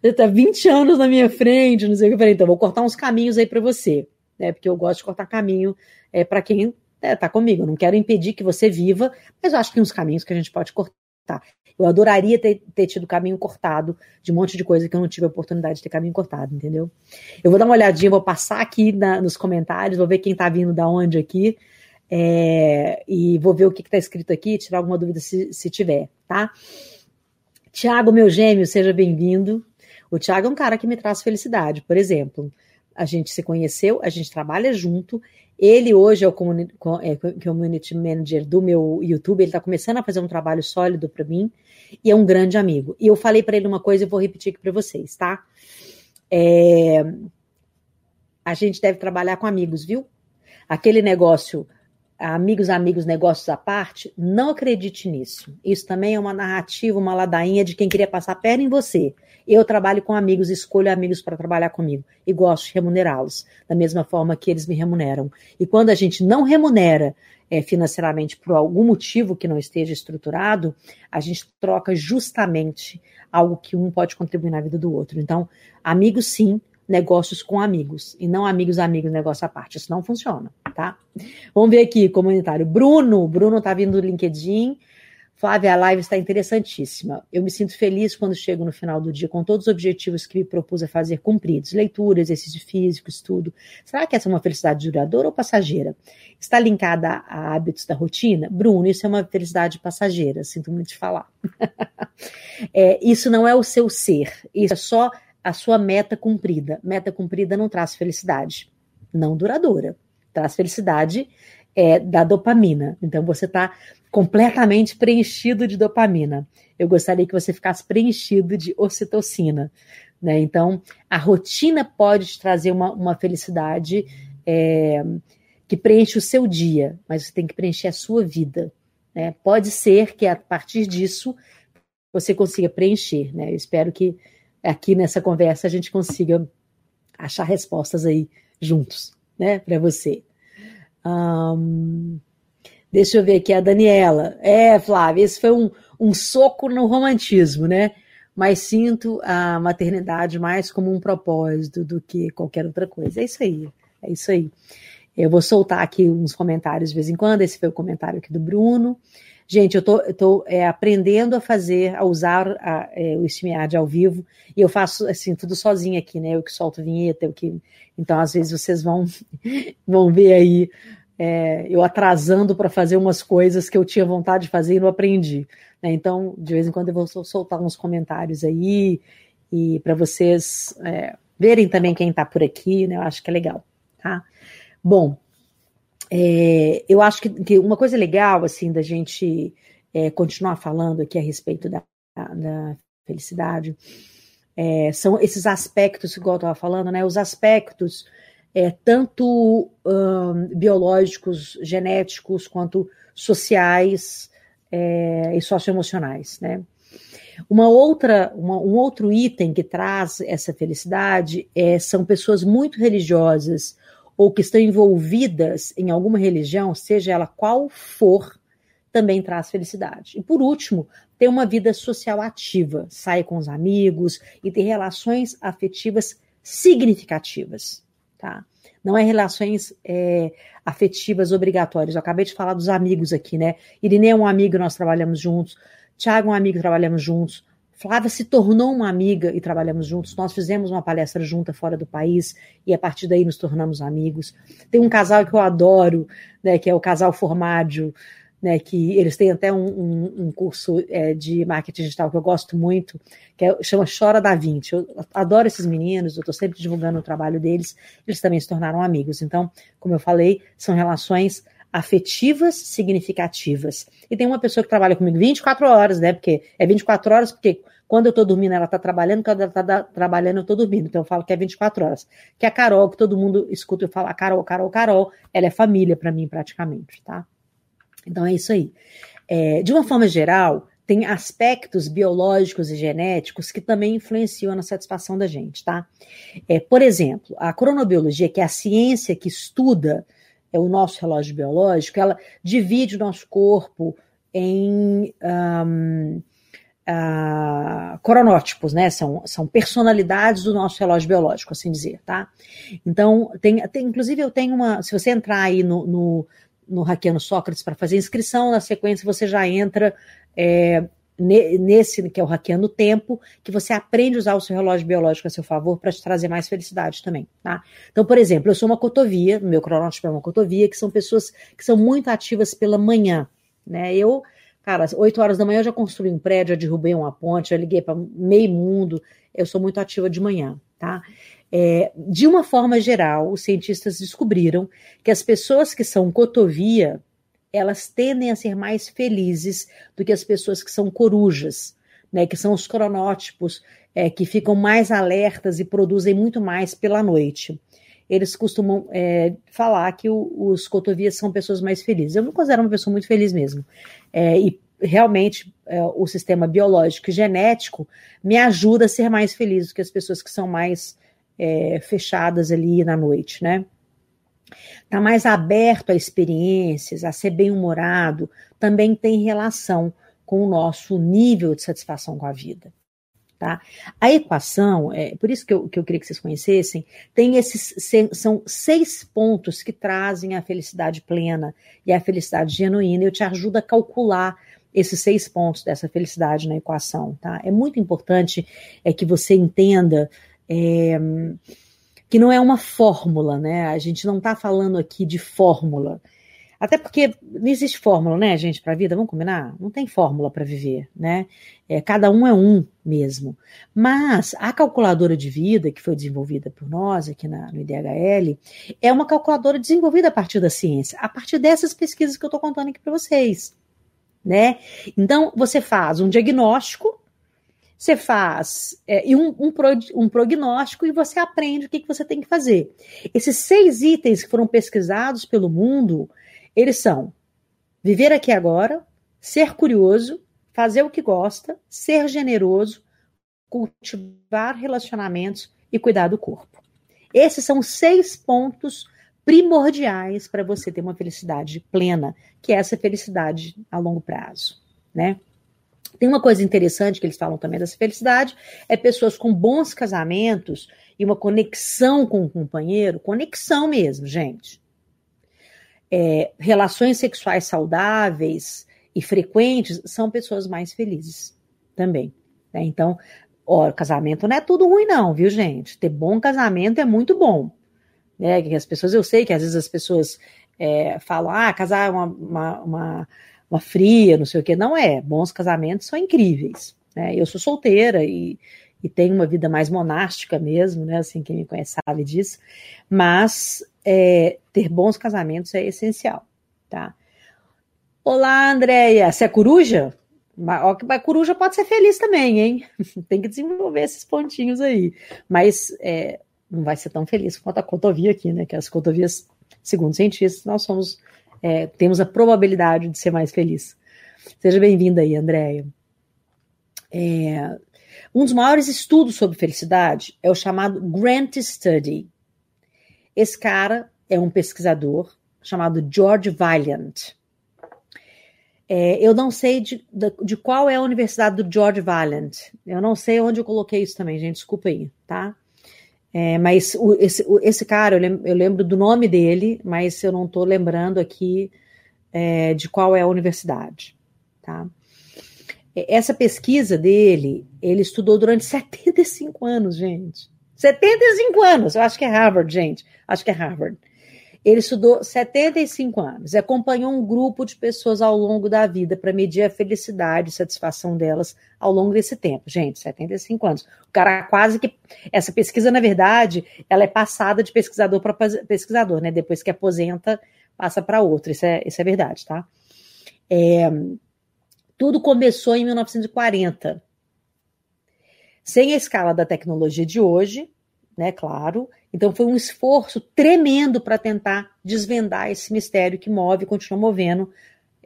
Speaker 2: você tá 20 anos na minha frente, não sei o que eu falei, então vou cortar uns caminhos aí para você, né? Porque eu gosto de cortar caminho é, para quem é, tá comigo. Eu não quero impedir que você viva, mas eu acho que tem uns caminhos que a gente pode cortar. Eu adoraria ter, ter tido caminho cortado de um monte de coisa que eu não tive a oportunidade de ter caminho cortado, entendeu? Eu vou dar uma olhadinha, vou passar aqui na, nos comentários, vou ver quem tá vindo da onde aqui. É, e vou ver o que está escrito aqui, tirar alguma dúvida se, se tiver, tá? Tiago, meu gêmeo, seja bem-vindo. O Tiago é um cara que me traz felicidade, por exemplo. A gente se conheceu, a gente trabalha junto. Ele hoje é o é, community manager do meu YouTube, ele está começando a fazer um trabalho sólido para mim e é um grande amigo. E eu falei para ele uma coisa e vou repetir aqui para vocês, tá? É, a gente deve trabalhar com amigos, viu? Aquele negócio, amigos, amigos, negócios à parte, não acredite nisso. Isso também é uma narrativa, uma ladainha de quem queria passar a perna em você. Eu trabalho com amigos, escolho amigos para trabalhar comigo e gosto de remunerá-los, da mesma forma que eles me remuneram. E quando a gente não remunera é, financeiramente por algum motivo que não esteja estruturado, a gente troca justamente algo que um pode contribuir na vida do outro. Então, amigos sim, negócios com amigos, e não amigos, amigos, negócio à parte. Isso não funciona, tá? Vamos ver aqui, comunitário. Bruno, Bruno tá vindo do LinkedIn. Flávia, a live está interessantíssima. Eu me sinto feliz quando chego no final do dia com todos os objetivos que me propus a fazer cumpridos. Leitura, exercício físico, estudo. Será que essa é uma felicidade duradoura ou passageira? Está linkada a hábitos da rotina? Bruno, isso é uma felicidade passageira, sinto muito de falar. é, isso não é o seu ser, isso é só a sua meta cumprida. Meta cumprida não traz felicidade, não duradoura. Traz felicidade é, da dopamina. Então você está completamente preenchido de dopamina. Eu gostaria que você ficasse preenchido de ocitocina. Né? Então, a rotina pode te trazer uma, uma felicidade é, que preenche o seu dia, mas você tem que preencher a sua vida. Né? Pode ser que a partir disso você consiga preencher. Né? Eu espero que aqui nessa conversa a gente consiga achar respostas aí juntos, né, para você. Um, Deixa eu ver aqui a Daniela. É, Flávia, esse foi um, um soco no romantismo, né? Mas sinto a maternidade mais como um propósito do que qualquer outra coisa. É isso aí, é isso aí. Eu vou soltar aqui uns comentários de vez em quando. Esse foi o comentário aqui do Bruno. Gente, eu tô, tô é, aprendendo a fazer, a usar a, é, o StreamYard ao vivo, e eu faço assim, tudo sozinho aqui, né? Eu que solto vinheta, eu que. Então, às vezes, vocês vão, vão ver aí é, eu atrasando para fazer umas coisas que eu tinha vontade de fazer e não aprendi. Né? Então, de vez em quando eu vou soltar uns comentários aí e para vocês é, verem também quem está por aqui, né? Eu acho que é legal, tá? Bom, é, eu acho que, que, uma coisa legal assim da gente é, continuar falando aqui a respeito da, da felicidade é, são esses aspectos, igual eu estava falando, né? Os aspectos é, tanto biológicos, genéticos, quanto sociais é, e socioemocionais, né? Uma outra, uma, um outro item que traz essa felicidade é, são pessoas muito religiosas ou que estão envolvidas em alguma religião, seja ela qual for, também traz felicidade. E por último, ter uma vida social ativa, sair com os amigos e ter relações afetivas significativas tá? Não é relações é, afetivas obrigatórias. Eu acabei de falar dos amigos aqui, né? Irinê é um amigo, nós trabalhamos juntos. Tiago é um amigo, trabalhamos juntos. Flávia se tornou uma amiga e trabalhamos juntos. Nós fizemos uma palestra junta fora do país e a partir daí nos tornamos amigos. Tem um casal que eu adoro, né, que é o casal Formádio, né, que eles têm até um, um, um curso é, de marketing digital que eu gosto muito, que é, chama Chora da 20. Eu adoro esses meninos, eu estou sempre divulgando o trabalho deles, eles também se tornaram amigos. Então, como eu falei, são relações afetivas significativas. E tem uma pessoa que trabalha comigo 24 horas, né? Porque é 24 horas, porque quando eu estou dormindo, ela está trabalhando, quando ela está trabalhando, eu estou dormindo. Então eu falo que é 24 horas. Que é a Carol, que todo mundo escuta eu falar Carol, Carol, Carol, ela é família para mim praticamente, tá? Então é isso aí. É, de uma forma geral, tem aspectos biológicos e genéticos que também influenciam na satisfação da gente, tá? É, por exemplo, a cronobiologia, que é a ciência que estuda é, o nosso relógio biológico, ela divide o nosso corpo em um, uh, cronótipos, né? São, são personalidades do nosso relógio biológico, assim dizer, tá? Então, tem, tem inclusive eu tenho uma. Se você entrar aí no, no no Hackeando Sócrates para fazer inscrição, na sequência você já entra é, nesse que é o Hackeando Tempo, que você aprende a usar o seu relógio biológico a seu favor para te trazer mais felicidade também, tá? Então, por exemplo, eu sou uma cotovia, meu cronótipo é uma cotovia, que são pessoas que são muito ativas pela manhã, né? Eu, cara, às 8 horas da manhã eu já construí um prédio, já derrubei uma ponte, já liguei para meio mundo, eu sou muito ativa de manhã, tá? É, de uma forma geral, os cientistas descobriram que as pessoas que são cotovia, elas tendem a ser mais felizes do que as pessoas que são corujas, né, que são os cronótipos, é, que ficam mais alertas e produzem muito mais pela noite. Eles costumam é, falar que o, os cotovias são pessoas mais felizes. Eu me considero uma pessoa muito feliz mesmo. É, e realmente é, o sistema biológico e genético me ajuda a ser mais feliz do que as pessoas que são mais é, fechadas ali na noite, né? Tá mais aberto a experiências, a ser bem-humorado, também tem relação com o nosso nível de satisfação com a vida. Tá? A equação, é, por isso que eu, que eu queria que vocês conhecessem, tem esses são seis pontos que trazem a felicidade plena e a felicidade genuína. Eu te ajudo a calcular esses seis pontos dessa felicidade na equação. Tá? É muito importante é, que você entenda é, que não é uma fórmula, né? A gente não está falando aqui de fórmula. Até porque não existe fórmula, né, gente, para a vida, vamos combinar? Não tem fórmula para viver, né? É, cada um é um mesmo. Mas a calculadora de vida, que foi desenvolvida por nós aqui na, no IDHL, é uma calculadora desenvolvida a partir da ciência, a partir dessas pesquisas que eu estou contando aqui para vocês. Né? Então, você faz um diagnóstico você faz é, e um, um, pro, um, prognóstico e você aprende o que, que você tem que fazer. Esses seis itens que foram pesquisados pelo mundo, eles são viver aqui agora, ser curioso, fazer o que gosta, ser generoso, cultivar relacionamentos e cuidar do corpo. Esses são seis pontos primordiais para você ter uma felicidade plena, que é essa felicidade a longo prazo, né? Tem uma coisa interessante que eles falam também dessa felicidade, é pessoas com bons casamentos e uma conexão com o companheiro, conexão mesmo, gente. É, relações sexuais saudáveis e frequentes são pessoas mais felizes também. Né? Então, ó, casamento não é tudo ruim, não, viu, gente? Ter bom casamento é muito bom. Né? As pessoas, eu sei que às vezes as pessoas é, falam, ah, casar é uma, uma, uma uma fria, não sei o que. Não é. Bons casamentos são incríveis. Né? Eu sou solteira e, e tenho uma vida mais monástica mesmo, né? Assim, quem me conhece sabe disso. Mas é, ter bons casamentos é essencial, tá? Olá, Andréia. Você é coruja? A coruja pode ser feliz também, hein? Tem que desenvolver esses pontinhos aí. Mas é, não vai ser tão feliz quanto a cotovia aqui, né? Que as cotovias, segundo cientistas, nós somos é, temos a probabilidade de ser mais feliz. Seja bem-vinda aí, Andréia. É, um dos maiores estudos sobre felicidade é o chamado Grant Study. Esse cara é um pesquisador chamado George Valiant. É, eu não sei de, de, de, qual é a universidade do George Valiant. Eu não sei onde eu coloquei isso também, gente. Desculpa aí, tá? É, mas o, esse, o, esse, cara, eu lembro, eu lembro, do nome dele, mas eu não estou lembrando aqui é, de qual é a universidade. Tá? Essa pesquisa dele, ele estudou durante 75 anos, gente. 75 anos! Eu acho que é Harvard, gente. Acho que é Harvard. Ele estudou 75 anos e acompanhou um grupo de pessoas ao longo da vida para medir a felicidade e satisfação delas ao longo desse tempo. Gente, 75 anos. O cara quase que. Essa pesquisa, na verdade, ela é passada de pesquisador para pesquisador, né? Depois que aposenta, passa para outro. Isso é, isso é verdade, tá? É, tudo começou em 1940. Sem a escala da tecnologia de hoje, né? Claro. Então foi um esforço tremendo para tentar desvendar esse mistério que move e continua movendo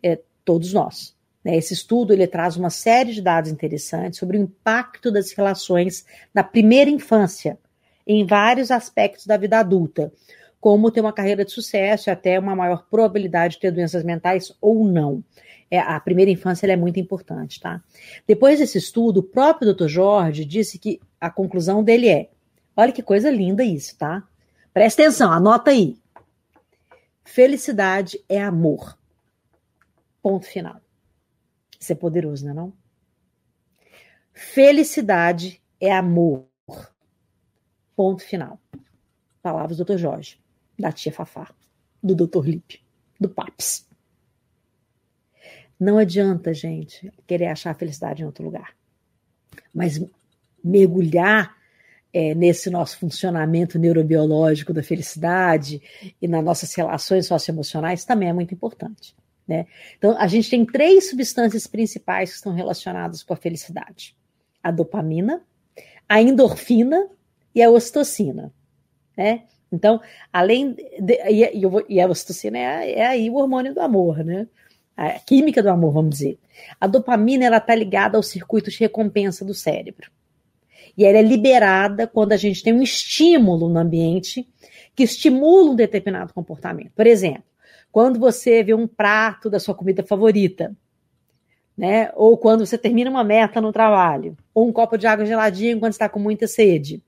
Speaker 2: é, todos nós. Né? Esse estudo ele traz uma série de dados interessantes sobre o impacto das relações na primeira infância em vários aspectos da vida adulta, como ter uma carreira de sucesso e até uma maior probabilidade de ter doenças mentais ou não. É, a primeira infância é muito importante, tá? Depois desse estudo, o próprio Dr. Jorge disse que a conclusão dele é Olha que coisa linda isso, tá? Presta atenção, anota aí. Felicidade é amor. Ponto final. Isso é poderoso, não é não? Felicidade é amor. Ponto final. Palavras do Dr. Jorge, da tia Fafá, do Dr. Lipe, do Paps. Não adianta, gente, querer achar a felicidade em outro lugar. Mas mergulhar é, nesse nosso funcionamento neurobiológico da felicidade e nas nossas relações socioemocionais também é muito importante. Né? Então, a gente tem três substâncias principais que estão relacionadas com a felicidade: a dopamina, a endorfina e a ocitocina. Né? Então, além de, e, e, a ocitocina é, é aí o hormônio do amor, né? A química do amor, vamos dizer. A dopamina ela está ligada ao circuito de recompensa do cérebro. E ela é liberada quando a gente tem um estímulo no ambiente que estimula um determinado comportamento. Por exemplo, quando você vê um prato da sua comida favorita, né? Ou quando você termina uma meta no trabalho, ou um copo de água geladinha quando está com muita sede.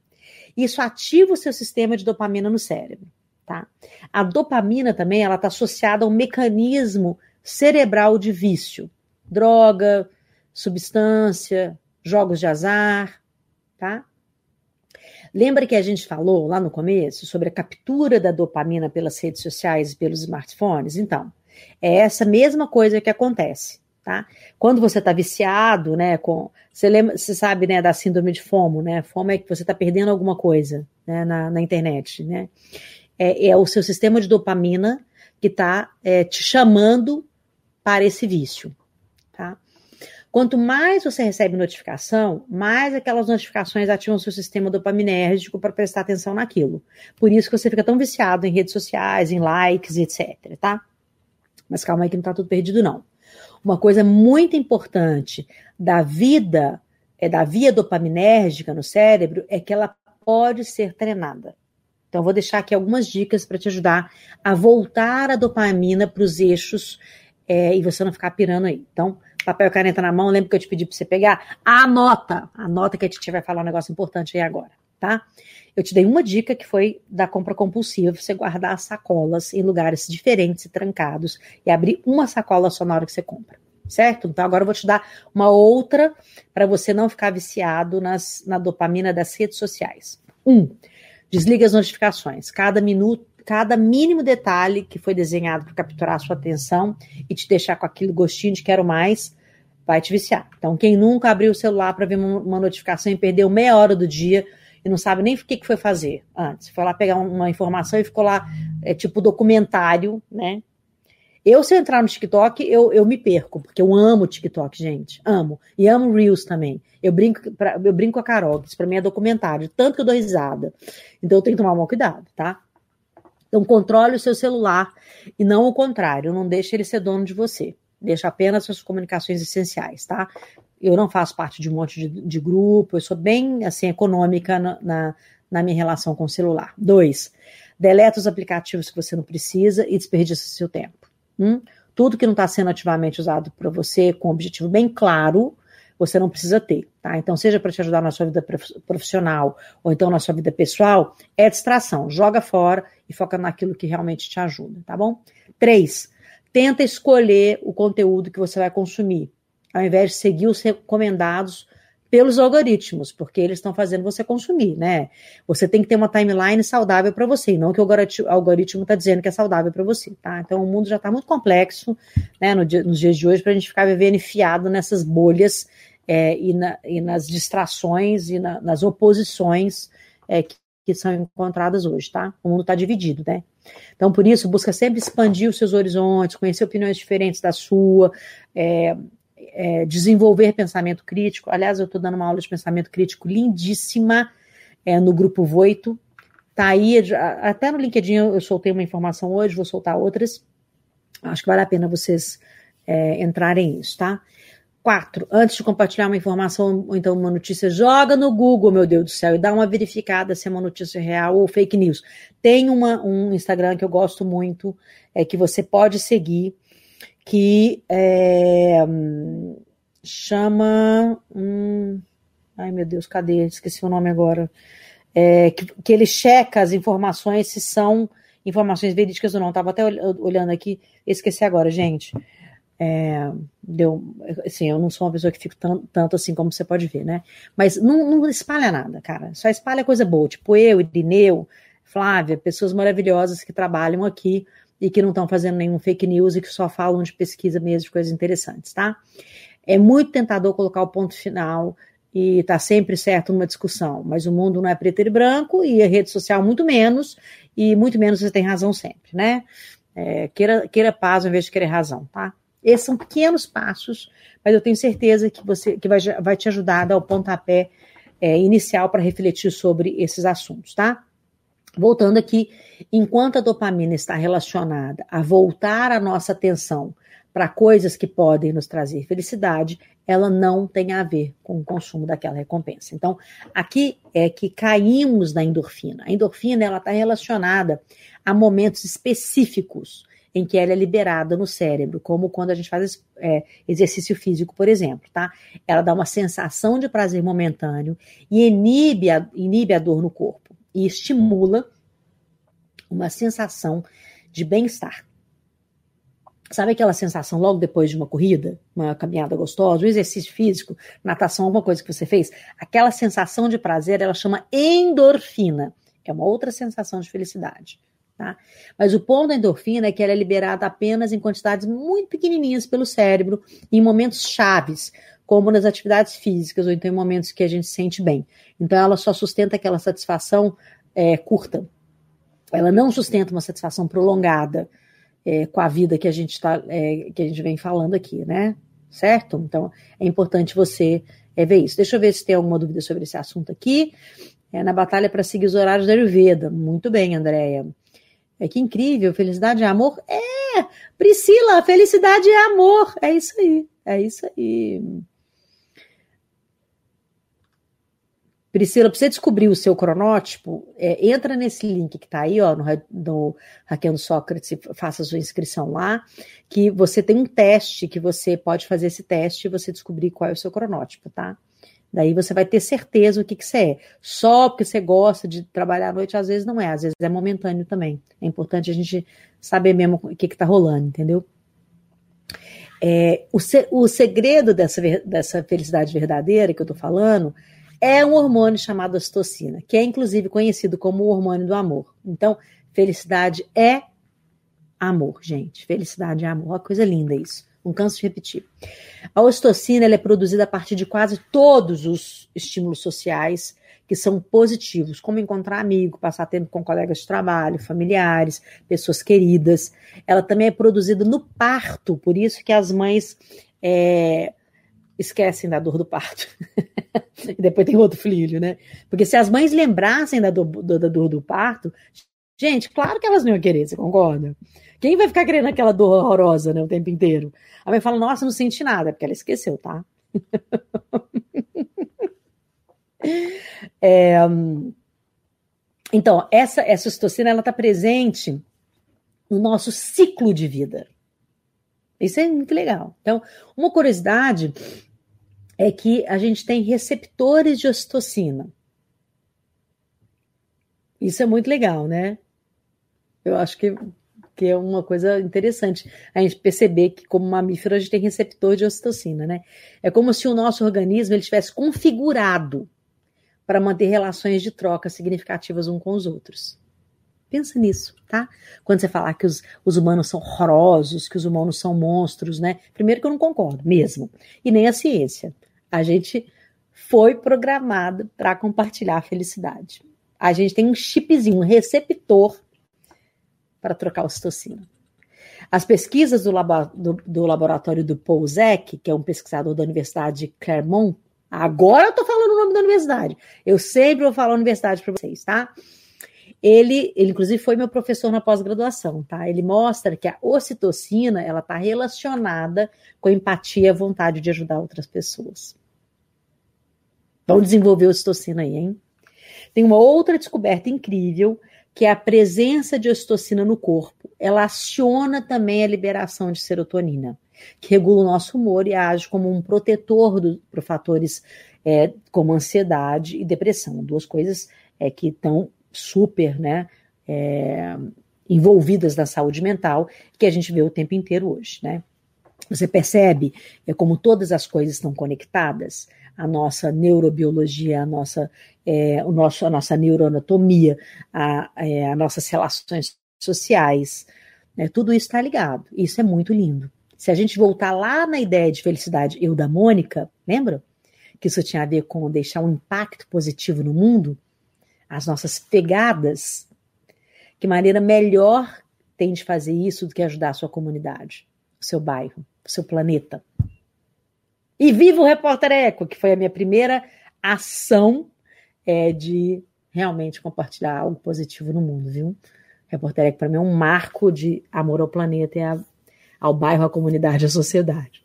Speaker 2: Isso ativa o seu sistema de dopamina no cérebro, tá? A dopamina também, ela está associada a um mecanismo cerebral de vício, droga, substância, jogos de azar, tá? Lembra que a gente falou lá no começo sobre a captura da dopamina pelas redes sociais e pelos smartphones? Então, é essa mesma coisa que acontece, tá? Quando você está viciado, né, com, você lembra, você sabe, né, da síndrome de FOMO, né? FOMO é que você está perdendo alguma coisa, né, na, na internet, né? É, é, o seu sistema de dopamina que está é, te chamando para esse vício? Quanto mais você recebe notificação, mais aquelas notificações ativam seu sistema dopaminérgico para prestar atenção naquilo. Por isso que você fica tão viciado em redes sociais, em likes, etc, tá? Mas calma aí que não está tudo perdido, não. Uma coisa muito importante da vida, é da via dopaminérgica no cérebro, é que ela pode ser treinada. Então, vou deixar aqui algumas dicas para te ajudar a voltar a dopamina para os eixos é, e você não ficar pirando aí. Então, papel e caneta na mão, lembra que eu te pedi para você pegar? Anota! Anota que a gente vai falar um negócio importante aí agora, tá? Eu te dei uma dica que foi da compra compulsiva, você guardar as sacolas em lugares diferentes e trancados e abrir uma sacola só na hora que você compra, certo? Então agora eu vou te dar uma outra para você não ficar viciado nas, na dopamina das redes sociais. Um, desliga as notificações. Cada minuto, cada mínimo detalhe que foi desenhado para capturar a sua atenção e te deixar com aquele gostinho de quero mais, vai te viciar. Então, quem nunca abriu o celular para ver uma notificação e perdeu meia hora do dia e não sabe nem o que, foi fazer antes. Foi lá pegar uma informação e ficou lá, é, tipo documentário, né? Eu, se eu entrar no TikTok, eu, eu me perco, porque eu amo TikTok, gente. Amo. E amo Reels também. Eu brinco, pra, eu brinco com a Carol, que isso pra mim é documentário, tanto que eu dou risada. Então eu tenho que tomar um cuidado, tá? Então controle o seu celular e não o contrário, não deixe ele ser dono de você. Deixa apenas suas comunicações essenciais, tá? Eu não faço parte de um monte de, de grupo, eu sou bem assim econômica na, na, na minha relação com o celular. Dois, deleta os aplicativos que você não precisa e desperdiça seu tempo. Hum? Tudo que não está sendo ativamente usado para você com um objetivo bem claro, você não precisa ter, tá? Então, seja para te ajudar na sua vida profissional ou então na sua vida pessoal, é distração. Joga fora e foca naquilo que realmente te ajuda, tá bom? Três, tenta escolher o conteúdo que você vai consumir, ao invés de seguir os recomendados pelos algoritmos, porque eles estão fazendo você consumir, né? Você tem que ter uma timeline saudável para você, não que o algoritmo está dizendo que é saudável para você, tá? Então o mundo já está muito complexo, né, no dia, nos dias de hoje, para a gente ficar vivendo enfiado nessas bolhas é, e, na, e, nas distrações e na, nas oposições é, que, que, são encontradas hoje, tá? O mundo está dividido, né? Então, por isso, busca sempre expandir os seus horizontes, conhecer opiniões diferentes da sua, é, é, desenvolver pensamento crítico. Aliás, eu estou dando uma aula de pensamento crítico lindíssima é, no grupo Voito. Tá aí, até no LinkedIn eu soltei uma informação hoje, vou soltar outras. Acho que vale a pena vocês é, entrarem nisso, tá? Quatro, antes de compartilhar uma informação ou então uma notícia, joga no Google, meu Deus do céu, e dá uma verificada se é uma notícia real ou fake news. Tem uma, um Instagram que eu gosto muito, é que você pode seguir, que é, chama. Hum, ai meu Deus, cadê? Esqueci o nome agora. É, que, que ele checa as informações se são informações verídicas ou não. Estava até olhando aqui, esqueci agora, gente. É, deu, assim, eu não sou uma pessoa que fico tanto, tanto assim como você pode ver, né? Mas não, não, espalha nada, cara. Só espalha coisa boa. Tipo eu, Irineu, Flávia, pessoas maravilhosas que trabalham aqui e que não estão fazendo nenhum fake news e que só falam de pesquisa mesmo, de coisas interessantes, tá? É muito tentador colocar o ponto final e está sempre certo numa discussão, mas o mundo não é preto e branco e a rede social muito menos, e muito menos você tem razão sempre, né? É, queira, queira paz ao invés de querer razão, tá? Esses são pequenos passos, mas eu tenho certeza que você que vai, vai te ajudar a dar o pontapé é, inicial para refletir sobre esses assuntos, tá? Voltando aqui, enquanto a dopamina está relacionada a voltar a nossa atenção para coisas que podem nos trazer felicidade, ela não tem a ver com o consumo daquela recompensa. Então, aqui é que caímos na endorfina. A endorfina ela está relacionada a momentos específicos em que ela é liberada no cérebro, como quando a gente faz é, exercício físico, por exemplo, tá? Ela dá uma sensação de prazer momentâneo e inibe a, inibe a dor no corpo e estimula uma sensação de bem-estar. Sabe aquela sensação logo depois de uma corrida, uma caminhada gostosa, um exercício físico, natação, alguma coisa que você fez? Aquela sensação de prazer, ela chama endorfina. É uma outra sensação de felicidade. Tá? Mas o ponto da endorfina é que ela é liberada apenas em quantidades muito pequenininhas pelo cérebro, em momentos chaves, como nas atividades físicas ou então em momentos que a gente se sente bem. Então ela só sustenta aquela satisfação é, curta. Ela não sustenta uma satisfação prolongada é, com a vida que a gente tá, é, que a gente vem falando aqui, né? Certo? Então é importante você é, ver isso. Deixa eu ver se tem alguma dúvida sobre esse assunto aqui. É, na batalha para seguir os horários da Ayurveda. Muito bem, Andréia. É que incrível, felicidade é amor? É! Priscila, felicidade é amor. É isso aí. É isso aí. Priscila, para você descobrir o seu cronótipo, é, entra nesse link que está aí, ó, no, no Hackeando Sócrates, faça sua inscrição lá, que você tem um teste que você pode fazer esse teste e você descobrir qual é o seu cronótipo, tá? Daí você vai ter certeza o que, que você é. Só porque você gosta de trabalhar à noite, às vezes não é, às vezes é momentâneo também. É importante a gente saber mesmo o que está rolando, entendeu? É, o, se, o segredo dessa, dessa felicidade verdadeira que eu estou falando é um hormônio chamado ocitocina, que é inclusive conhecido como o hormônio do amor. Então, felicidade é amor, gente. Felicidade é amor. Uma coisa linda isso. Não canso de repetir. A ocitocina é produzida a partir de quase todos os estímulos sociais que são positivos, como encontrar amigo, passar tempo com colegas de trabalho, familiares, pessoas queridas. Ela também é produzida no parto, por isso que as mães é, esquecem da dor do parto. e depois tem outro filho, né? Porque se as mães lembrassem da dor, da dor do parto, gente, claro que elas não iam querer, você concorda? Quem vai ficar querendo aquela dor horrorosa, né, o tempo inteiro? A mãe fala, nossa, não senti nada, porque ela esqueceu, tá? é, então, essa, essa ocitocina, ela está presente no nosso ciclo de vida. Isso é muito legal. Então, uma curiosidade é que a gente tem receptores de ocitocina. Isso é muito legal, né? Eu acho que, que é uma coisa interessante a gente perceber que, como mamífero, a gente tem receptor de ocitocina, né? É como se o nosso organismo ele tivesse configurado para manter relações de troca significativas uns com os outros. Pensa nisso, tá? Quando você falar que os, os, humanos são horrorosos, que os humanos são monstros, né? Primeiro que eu não concordo, mesmo. E nem a ciência. A gente foi programado para compartilhar a felicidade. A gente tem um chipzinho, um receptor para trocar ocitocina. As pesquisas do, do, do laboratório do Paul que é um pesquisador da Universidade de Clermont, agora eu estou falando o nome da universidade. Eu sempre vou falar a universidade para vocês, tá? Ele, ele, inclusive, foi meu professor na pós-graduação, tá? Ele mostra que a ocitocina, ela está relacionada com a empatia e a vontade de ajudar outras pessoas. Vamos desenvolver ocitocina aí, hein? Tem uma outra descoberta incrível, que é a presença de ocitocina no corpo. Ela aciona também a liberação de serotonina, que regula o nosso humor e age como um protetor para fatores é, como ansiedade e depressão. Duas coisas é, que estão super, né? É, envolvidas na saúde mental, que a gente vê o tempo inteiro hoje, né? Você percebe é, como todas as coisas estão conectadas? A nossa neurobiologia, a nossa, é, o nosso, a nossa neuroanatomia, a, é, as nossas relações sociais, né, tudo isso está ligado. Isso é muito lindo. Se a gente voltar lá na ideia de felicidade eu da Mônica, lembra? que isso tinha a ver com deixar um impacto positivo no mundo, as nossas pegadas, que maneira melhor tem de fazer isso do que ajudar a sua comunidade, o seu bairro, o seu planeta. E viva o Repórter Eco, que foi a minha primeira ação é, de realmente compartilhar algo positivo no mundo, viu? Repórter Eco, para mim, é um marco de amor ao planeta e a, ao bairro, à comunidade, à sociedade.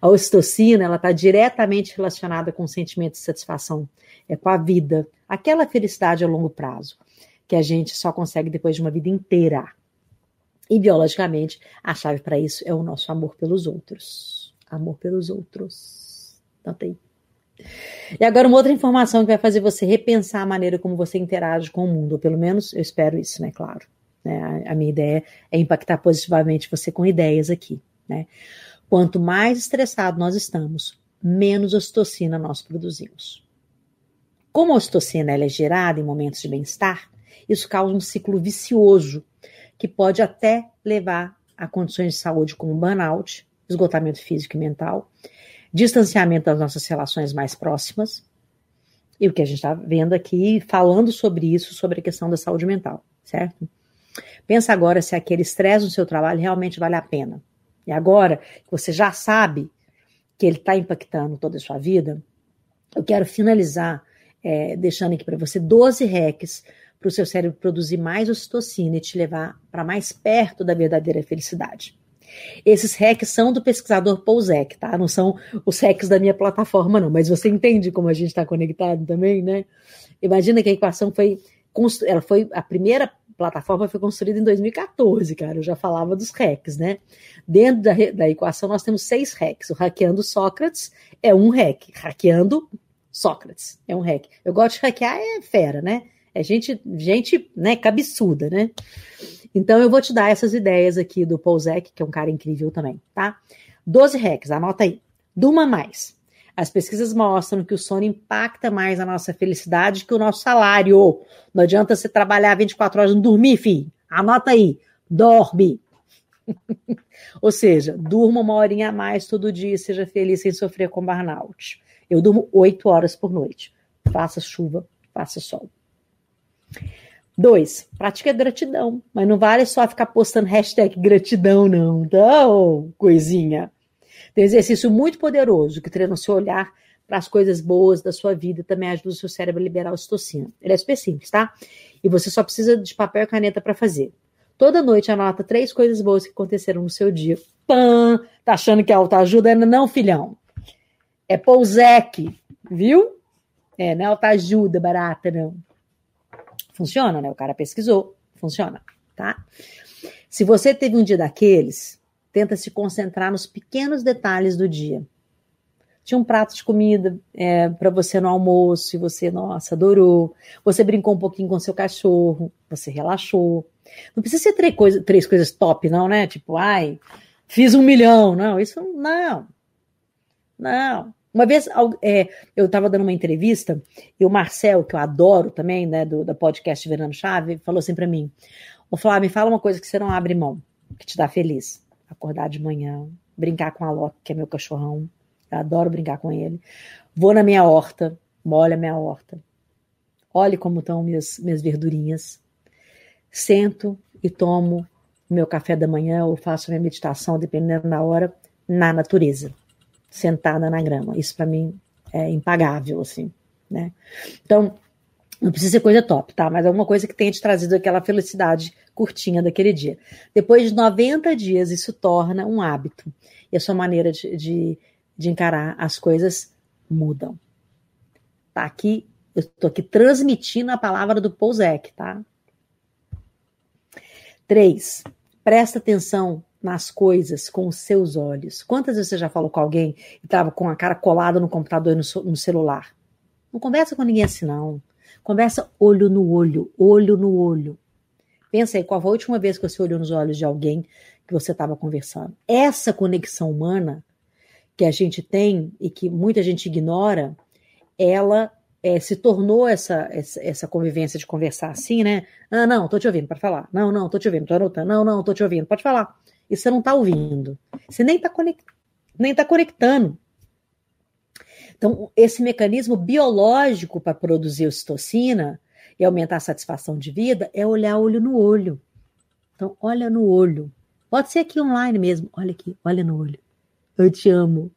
Speaker 2: A ocitocina, ela está diretamente relacionada com o sentimento de satisfação, é com a vida, aquela felicidade a longo prazo, que a gente só consegue depois de uma vida inteira. E biologicamente, a chave para isso é o nosso amor pelos outros. Amor pelos outros. Nota aí. E agora, uma outra informação que vai fazer você repensar a maneira como você interage com o mundo, ou pelo menos eu espero isso, né? Claro. Né? A, a minha ideia é impactar positivamente você com ideias aqui, né? Quanto mais estressado nós estamos, menos ocitocina nós produzimos. Como a ocitocina é gerada em momentos de bem-estar, isso causa um ciclo vicioso que pode até levar a condições de saúde como burnout, esgotamento físico e mental, distanciamento das nossas relações mais próximas, e o que a gente está vendo aqui, falando sobre isso, sobre a questão da saúde mental, certo? Pensa agora se aquele estresse no seu trabalho realmente vale a pena. E agora que você já sabe que ele está impactando toda a sua vida, eu quero finalizar é, deixando aqui para você 12 hacks para o seu cérebro produzir mais ocitocina e te levar para mais perto da verdadeira felicidade. Esses hacks são do pesquisador Pouzek, tá? Não são os hacks da minha plataforma, não. Mas você entende como a gente está conectado também, né? Imagina que a equação foi ela foi a primeira plataforma foi construída em 2014, cara. Eu já falava dos hacks, né? Dentro da, da equação nós temos seis hacks. O hackeando Sócrates é um hack. Hackeando Sócrates é um hack. Eu gosto de hackear é fera, né? É gente, gente, né, cabeçuda, né? Então eu vou te dar essas ideias aqui do Pouzek, que é um cara incrível também, tá? 12 hacks, anota aí. Durma mais. As pesquisas mostram que o sono impacta mais a nossa felicidade que o nosso salário. Não adianta você trabalhar 24 horas e não dormir, filho. Anota aí. Dorme. Ou seja, durma uma horinha a mais todo dia, seja feliz sem sofrer com burnout. Eu durmo 8 horas por noite. Faça chuva, faça sol. Dois, pratica gratidão. Mas não vale só ficar postando hashtag gratidão, não. Então, coisinha. Tem um exercício muito poderoso que treina o seu olhar para as coisas boas da sua vida também ajuda o seu cérebro a liberar ocitocina. Ele é super simples, tá? E você só precisa de papel e caneta para fazer. Toda noite anota três coisas boas que aconteceram no seu dia. Pã! Tá achando que a autoajuda Não, filhão. É Pouzek, viu? É, não é autoajuda barata, não. Funciona, né? O cara pesquisou. Funciona, tá? Se você teve um dia daqueles, tenta se concentrar nos pequenos detalhes do dia. Tinha um prato de comida é, para você no almoço e você, nossa, adorou. Você brincou um pouquinho com seu cachorro, você relaxou. Não precisa ser três, coisa, três coisas top, não, né? Tipo, ai, fiz um milhão. Não, isso não. Não. Uma vez é, eu estava dando uma entrevista e o Marcel, que eu adoro também, né, do, da podcast Verano Chave, falou assim para mim: Ô Flávio, me fala uma coisa que você não abre mão, que te dá feliz. Acordar de manhã, brincar com a Loki, que é meu cachorrão. Eu adoro brincar com ele. Vou na minha horta, molho a minha horta. Olhe como estão minhas, minhas verdurinhas. Sento e tomo meu café da manhã ou faço minha meditação, dependendo da hora, na natureza sentada na grama. Isso para mim é impagável, assim, né? Então, não precisa ser coisa top, tá? Mas é uma coisa que tenha te trazido aquela felicidade curtinha daquele dia. Depois de 90 dias, isso torna um hábito. E a sua maneira de, de, de encarar as coisas mudam. Tá aqui, eu tô aqui transmitindo a palavra do Pouzek, tá? Três, presta atenção nas coisas com os seus olhos. Quantas vezes você já falou com alguém e estava com a cara colada no computador e no, no celular? Não conversa com ninguém assim, não. Conversa olho no olho, olho no olho. Pensa aí, qual foi a última vez que você olhou nos olhos de alguém que você estava conversando? Essa conexão humana que a gente tem e que muita gente ignora, ela é, se tornou essa, essa, convivência de conversar assim, né? Ah, não, tô te ouvindo, pode falar. Não, não, tô te ouvindo, tô anotando. Não, não, tô te ouvindo, pode falar e você não está ouvindo. Você nem está conect... nem tá conectando. Então, esse mecanismo biológico para produzir ocitocina e aumentar a satisfação de vida é olhar olho no olho. Então, olha no olho. Pode ser aqui online mesmo. Olha aqui, olha no olho. Eu te amo.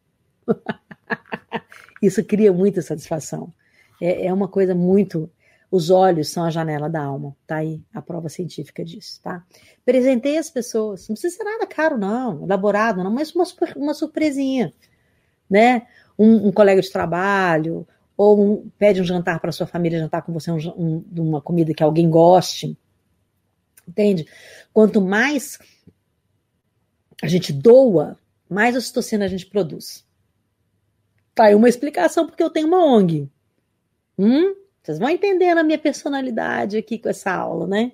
Speaker 2: Isso cria muita satisfação. É, é, uma coisa muito. Os olhos são a janela da alma. Tá aí a prova científica disso, tá? Presentei as pessoas. Não precisa ser nada caro, não, elaborado, não, mas uma, uma surpresinha, né? Um, um colega de trabalho, ou um, pede um jantar para sua família jantar com você, um, um, uma comida que alguém goste. Entende? Quanto mais a gente doa, mais ocitocina a gente produz. Tá aí uma explicação porque eu tenho uma ONG. Hum? Vocês vão entendendo a minha personalidade aqui com essa aula, né?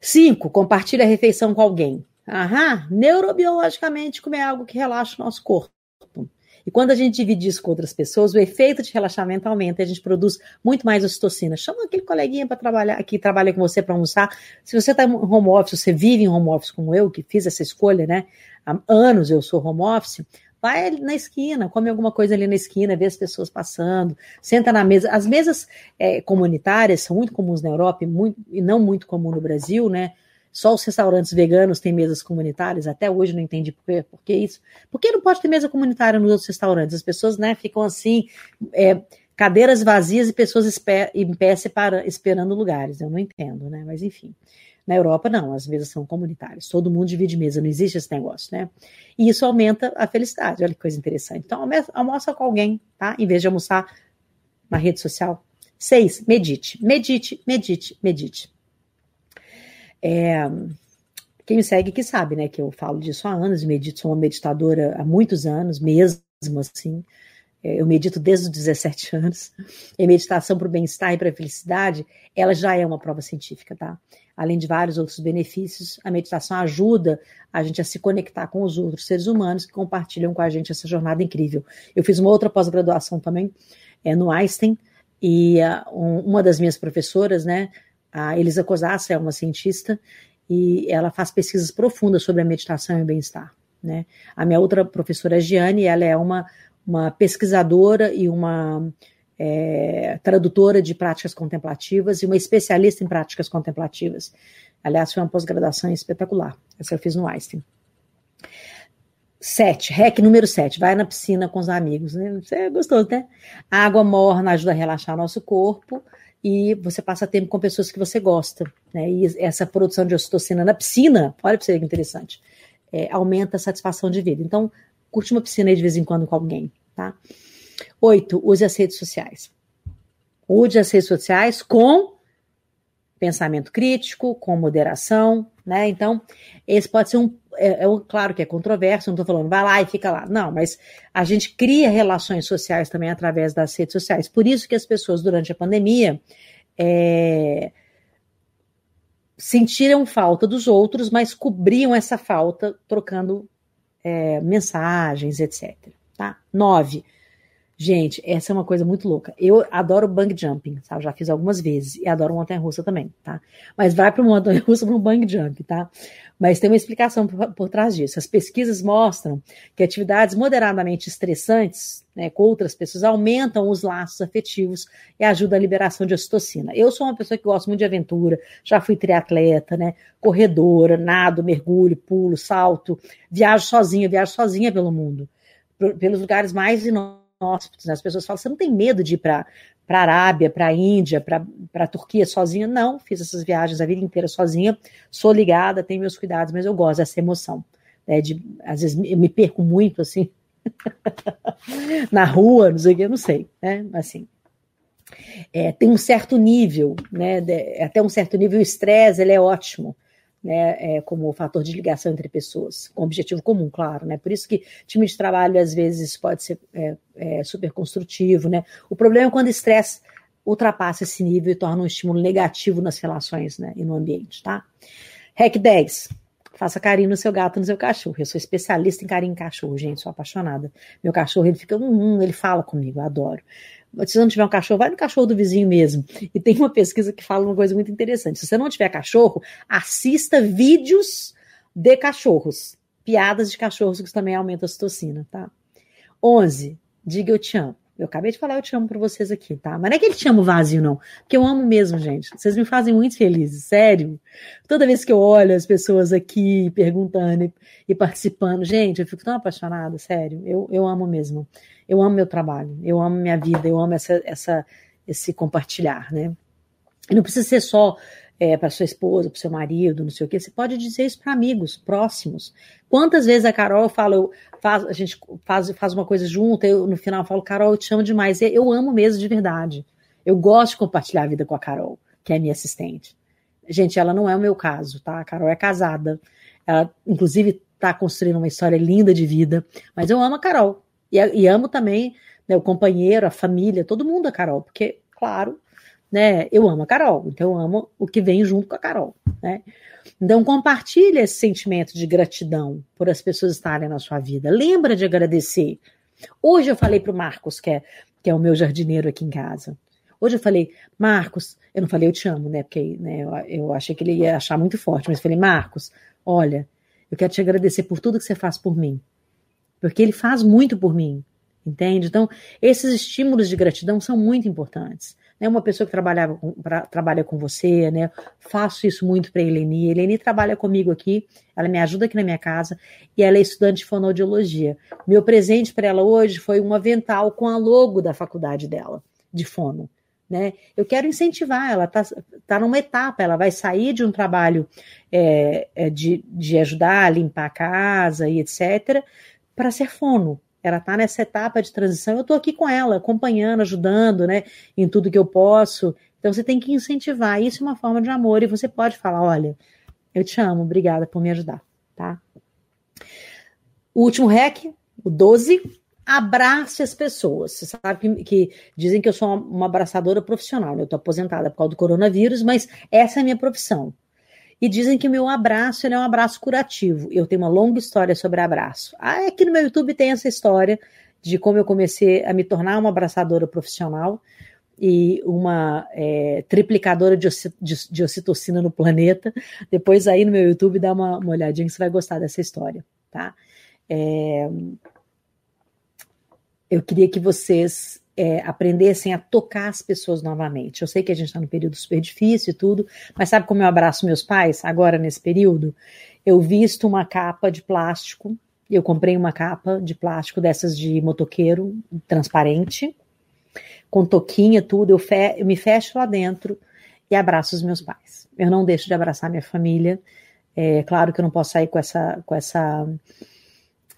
Speaker 2: Cinco, compartilhe a refeição com alguém. Aham, neurobiologicamente comer é algo que relaxa o nosso corpo. E quando a gente divide isso com outras pessoas, o efeito de relaxamento aumenta a gente produz muito mais ocitocina. Chama aquele coleguinha para trabalhar, que trabalha com você para almoçar. Se você está em home office, você vive em home office como eu, que fiz essa escolha, né? Há anos eu sou home office. Vai na esquina, come alguma coisa ali na esquina, vê as pessoas passando, senta na mesa. As mesas é, comunitárias são muito comuns na Europa e, muito, e não muito comum no Brasil, né? Só os restaurantes veganos têm mesas comunitárias. Até hoje não entendi por, quê, por que isso. Por que não pode ter mesa comunitária nos outros restaurantes? As pessoas né, ficam assim, é, cadeiras vazias e pessoas em pé separa, esperando lugares. Eu não entendo, né? Mas enfim. Na Europa, não, as mesas são comunitárias. Todo mundo divide mesa, não existe esse negócio, né? E isso aumenta a felicidade. Olha que coisa interessante. Então, almoça com alguém, tá? Em vez de almoçar na rede social. Seis, medite. Medite, medite, medite. É, quem me segue que sabe, né, que eu falo disso há anos, medito, sou uma meditadora há muitos anos, mesmo assim. É, eu medito desde os 17 anos. E meditação para o bem-estar e para a felicidade, ela já é uma prova científica, tá? Além de vários outros benefícios, a meditação ajuda a gente a se conectar com os outros seres humanos que compartilham com a gente essa jornada incrível. Eu fiz uma outra pós-graduação também é, no Einstein, e um, uma das minhas professoras, né, a Elisa Cosassa é uma cientista e ela faz pesquisas profundas sobre a meditação e o bem-estar. Né? A minha outra professora, Giane, ela é uma, uma pesquisadora e uma é, tradutora de práticas contemplativas e uma especialista em práticas contemplativas. Aliás, foi uma pós-graduação espetacular. Essa eu fiz no Einstein. Sete, REC número sete, vai na piscina com os amigos. Né? Você é gostoso, né? Água morna ajuda a relaxar nosso corpo e você passa tempo com pessoas que você gosta. Né? E essa produção de ocitocina na piscina, olha para você que interessante, é, aumenta a satisfação de vida. Então, curte uma piscina aí de vez em quando com alguém. Tá? Oito, use as redes sociais. Use as redes sociais com pensamento crítico, com moderação, né? Então, esse pode ser um. É, é claro que é controverso, não estou falando, vai lá e fica lá. Não, mas a gente cria relações sociais também através das redes sociais. Por isso que as pessoas, durante a pandemia, é, sentiram falta dos outros, mas cobriam essa falta trocando é, mensagens, etc. Tá? Nove, Gente, essa é uma coisa muito louca. Eu adoro bang jumping, sabe? Já fiz algumas vezes. E adoro montanha russa também, tá? Mas vai para montanha russa para um bang jump, tá? Mas tem uma explicação por, por, trás disso. As pesquisas mostram que atividades moderadamente estressantes né, com outras pessoas aumentam os laços afetivos e ajudam a liberação de ocitocina. Eu sou uma pessoa que gosto muito de aventura, já fui triatleta, né? Corredora, nado, mergulho, pulo, salto, viajo sozinha, viajo sozinha pelo mundo, pelos lugares mais inóspitos inóspitos. Né? As pessoas falam: você não tem medo de ir para para Arábia, para Índia, para Turquia sozinha. Não, fiz essas viagens a vida inteira sozinha, sou ligada, tenho meus cuidados, mas eu gosto dessa emoção. Né, de, às vezes eu me perco muito assim na rua, não sei o que, eu não sei, né? Assim. É, tem um certo nível, né? De, até um certo nível, o estresse ele é ótimo né, é, como fator de ligação entre pessoas, com objetivo comum, claro, né? Por isso que time de trabalho às vezes pode ser é, é, super construtivo, né? O problema é quando o estresse ultrapassa esse nível e torna um estímulo negativo nas relações, né, e no ambiente, tá? REC 10. Faça carinho no seu gato, no seu cachorro. Eu sou especialista em carinho em cachorro, gente, sou apaixonada. Meu cachorro, ele fica, hum, hum ele fala comigo, eu adoro se você não tiver um cachorro, vai no cachorro do vizinho mesmo. E tem uma pesquisa que fala uma coisa muito interessante. Se você não tiver cachorro, assista vídeos de cachorros. Piadas de cachorros que também aumentam a citocina, tá? 11. Diga eu te amo. Eu acabei de falar eu te amo para vocês aqui, tá? Mas não é que ele te amo vazio, não. Porque eu amo mesmo, gente. Vocês me fazem muito felizes, sério. Toda vez que eu olho as pessoas aqui perguntando e, e participando, gente, eu fico tão apaixonada, sério. Eu, eu amo mesmo. Eu amo meu trabalho, eu amo minha vida, eu amo essa, essa, esse compartilhar, né? Não precisa ser só é, para sua esposa, para seu marido, não sei o quê. Você pode dizer isso para amigos próximos. Quantas vezes a Carol fala, eu faz, a gente faz, faz uma coisa junto, eu no final falo, Carol, eu te amo demais. Eu amo mesmo de verdade. Eu gosto de compartilhar a vida com a Carol, que é minha assistente. Gente, ela não é o meu caso, tá? A Carol é casada. Ela, inclusive, está construindo uma história linda de vida. Mas eu amo a Carol. E, e amo também né, o companheiro, a família, todo mundo a Carol. Porque, claro, né? Eu amo a Carol, então eu amo o que vem junto com a Carol, né? Então compartilha esse sentimento de gratidão por as pessoas estarem na sua vida. Lembra de agradecer. Hoje eu falei para o Marcos, que é, que é o meu jardineiro aqui em casa. Hoje eu falei, Marcos, eu não falei eu te amo, né? Porque né, eu, eu achei que ele ia achar muito forte, mas falei, Marcos, olha, eu quero te agradecer por tudo que você faz por mim. Porque ele faz muito por mim, entende? Então, esses estímulos de gratidão são muito importantes né, uma pessoa que trabalhava com, pra, trabalha com você, né? Faço isso muito para a Eleni. A Eleni trabalha comigo aqui, ela me ajuda aqui na minha casa e ela é estudante de fonoaudiologia. Meu presente para ela hoje foi um avental com a logo da faculdade dela, de fono. Né? Eu quero incentivar, ela está tá numa etapa, ela vai sair de um trabalho é, é, de, de ajudar a limpar a casa e etc., para ser fono ela está nessa etapa de transição, eu estou aqui com ela, acompanhando, ajudando, né, em tudo que eu posso. Então você tem que incentivar, isso é uma forma de amor, e você pode falar, olha, eu te amo, obrigada por me ajudar, tá? O último rec, o 12, abrace as pessoas. Você sabe que, que dizem que eu sou uma, uma abraçadora profissional, né? eu estou aposentada por causa do coronavírus, mas essa é a minha profissão e dizem que o meu abraço é um abraço curativo. Eu tenho uma longa história sobre abraço. Ah, aqui no meu YouTube tem essa história de como eu comecei a me tornar uma abraçadora profissional e uma é, triplicadora de, de, de, ocitocina no planeta. Depois aí no meu YouTube dá uma, uma olhadinha que você vai gostar dessa história, tá? É, eu queria que vocês é, aprendessem a tocar as pessoas novamente. Eu sei que a gente está num período super difícil e tudo, mas sabe como eu abraço meus pais agora nesse período? Eu visto uma capa de plástico, eu comprei uma capa de plástico dessas de motoqueiro, transparente, com toquinha, tudo, eu, fe eu me fecho lá dentro e abraço os meus pais. Eu não deixo de abraçar minha família. É claro que eu não posso sair com essa, com essa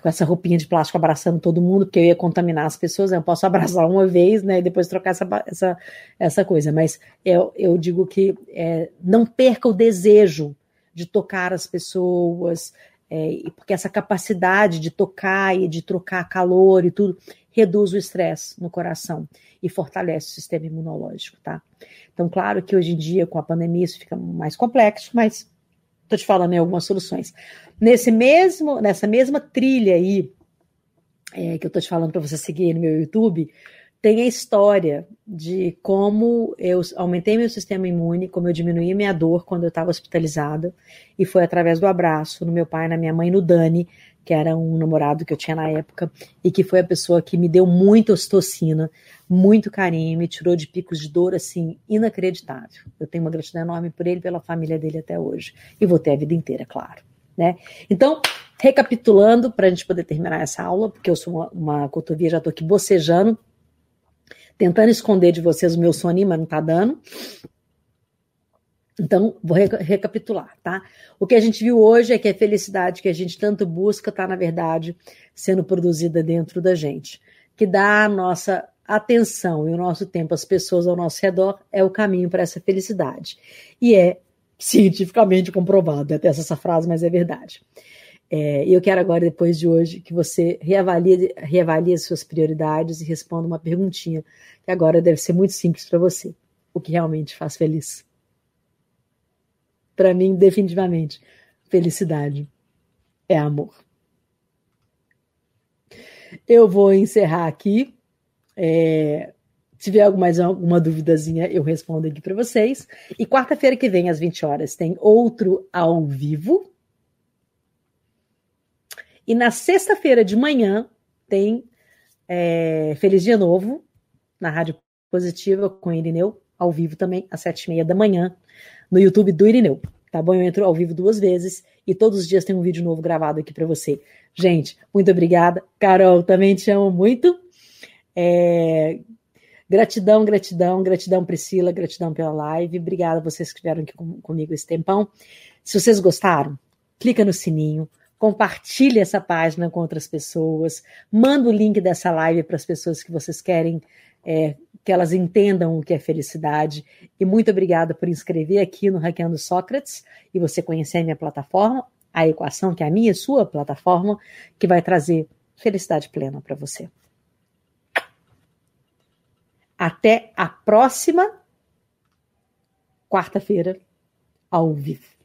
Speaker 2: com essa roupinha de plástico abraçando todo mundo, porque eu ia contaminar as pessoas, né? eu posso abraçar uma vez, né, e depois trocar essa, essa, essa coisa, mas eu, eu digo que é, não perca o desejo de tocar as pessoas, é, porque essa capacidade de tocar e de trocar calor e tudo reduz o estresse no coração e fortalece o sistema imunológico, tá? Então, claro que hoje em dia, com a pandemia, isso fica mais complexo, mas Estou te falando em algumas soluções. Nesse mesmo, nessa mesma trilha aí, é, que eu estou te falando para você seguir no meu YouTube, tem a história de como eu aumentei meu sistema imune, como eu diminuí minha dor quando eu estava hospitalizada, e foi através do abraço no meu pai, na minha mãe, no Dani, que era um namorado que eu tinha na época, e que foi a pessoa que me deu muita ocitocina, muito carinho, me tirou de picos de dor assim inacreditável. Eu tenho uma gratidão enorme por ele, pela família dele até hoje, e vou ter a vida inteira, claro. Né? Então, recapitulando, para a gente poder terminar essa aula, porque eu sou uma, uma cotovia, já estou aqui bocejando, tentando esconder de vocês o meu soninho, mas não está dando. Então, vou recapitular, tá? O que a gente viu hoje é que a felicidade que a gente tanto busca está, na verdade, sendo produzida dentro da gente. Que dá a nossa atenção e o nosso tempo às pessoas ao nosso redor é o caminho para essa felicidade. E é cientificamente comprovado. Até essa frase, mas é verdade. É, e eu quero agora, depois de hoje, que você reavalie, reavalie as suas prioridades e responda uma perguntinha, que agora deve ser muito simples para você. O que realmente faz feliz? Para mim, definitivamente, felicidade é amor. Eu vou encerrar aqui. É, se tiver mais alguma duvidazinha, eu respondo aqui para vocês. E quarta-feira que vem, às 20 horas, tem outro ao vivo. E na sexta-feira de manhã tem É, feliz dia novo na Rádio Positiva com Irineu, ao vivo também, às sete e meia da manhã, no YouTube do Irineu. Tá bom? Eu entro ao vivo duas vezes e todos os dias tem um vídeo novo gravado aqui para você. Gente, muito obrigada. Carol, também te amo muito. É, gratidão, gratidão, gratidão, Priscila, gratidão pela live. Obrigada a vocês que estiveram aqui com, comigo esse tempão. Se vocês gostaram, clica no sininho, compartilhe essa página com outras pessoas, manda o link dessa live para as pessoas que vocês querem é, que elas entendam o que é felicidade. E muito obrigada por inscrever aqui no Hackeando Sócrates e você conhecer a minha plataforma, a equação, que é a minha e sua plataforma, que vai trazer felicidade plena para você. Até a próxima quarta-feira, ao vivo.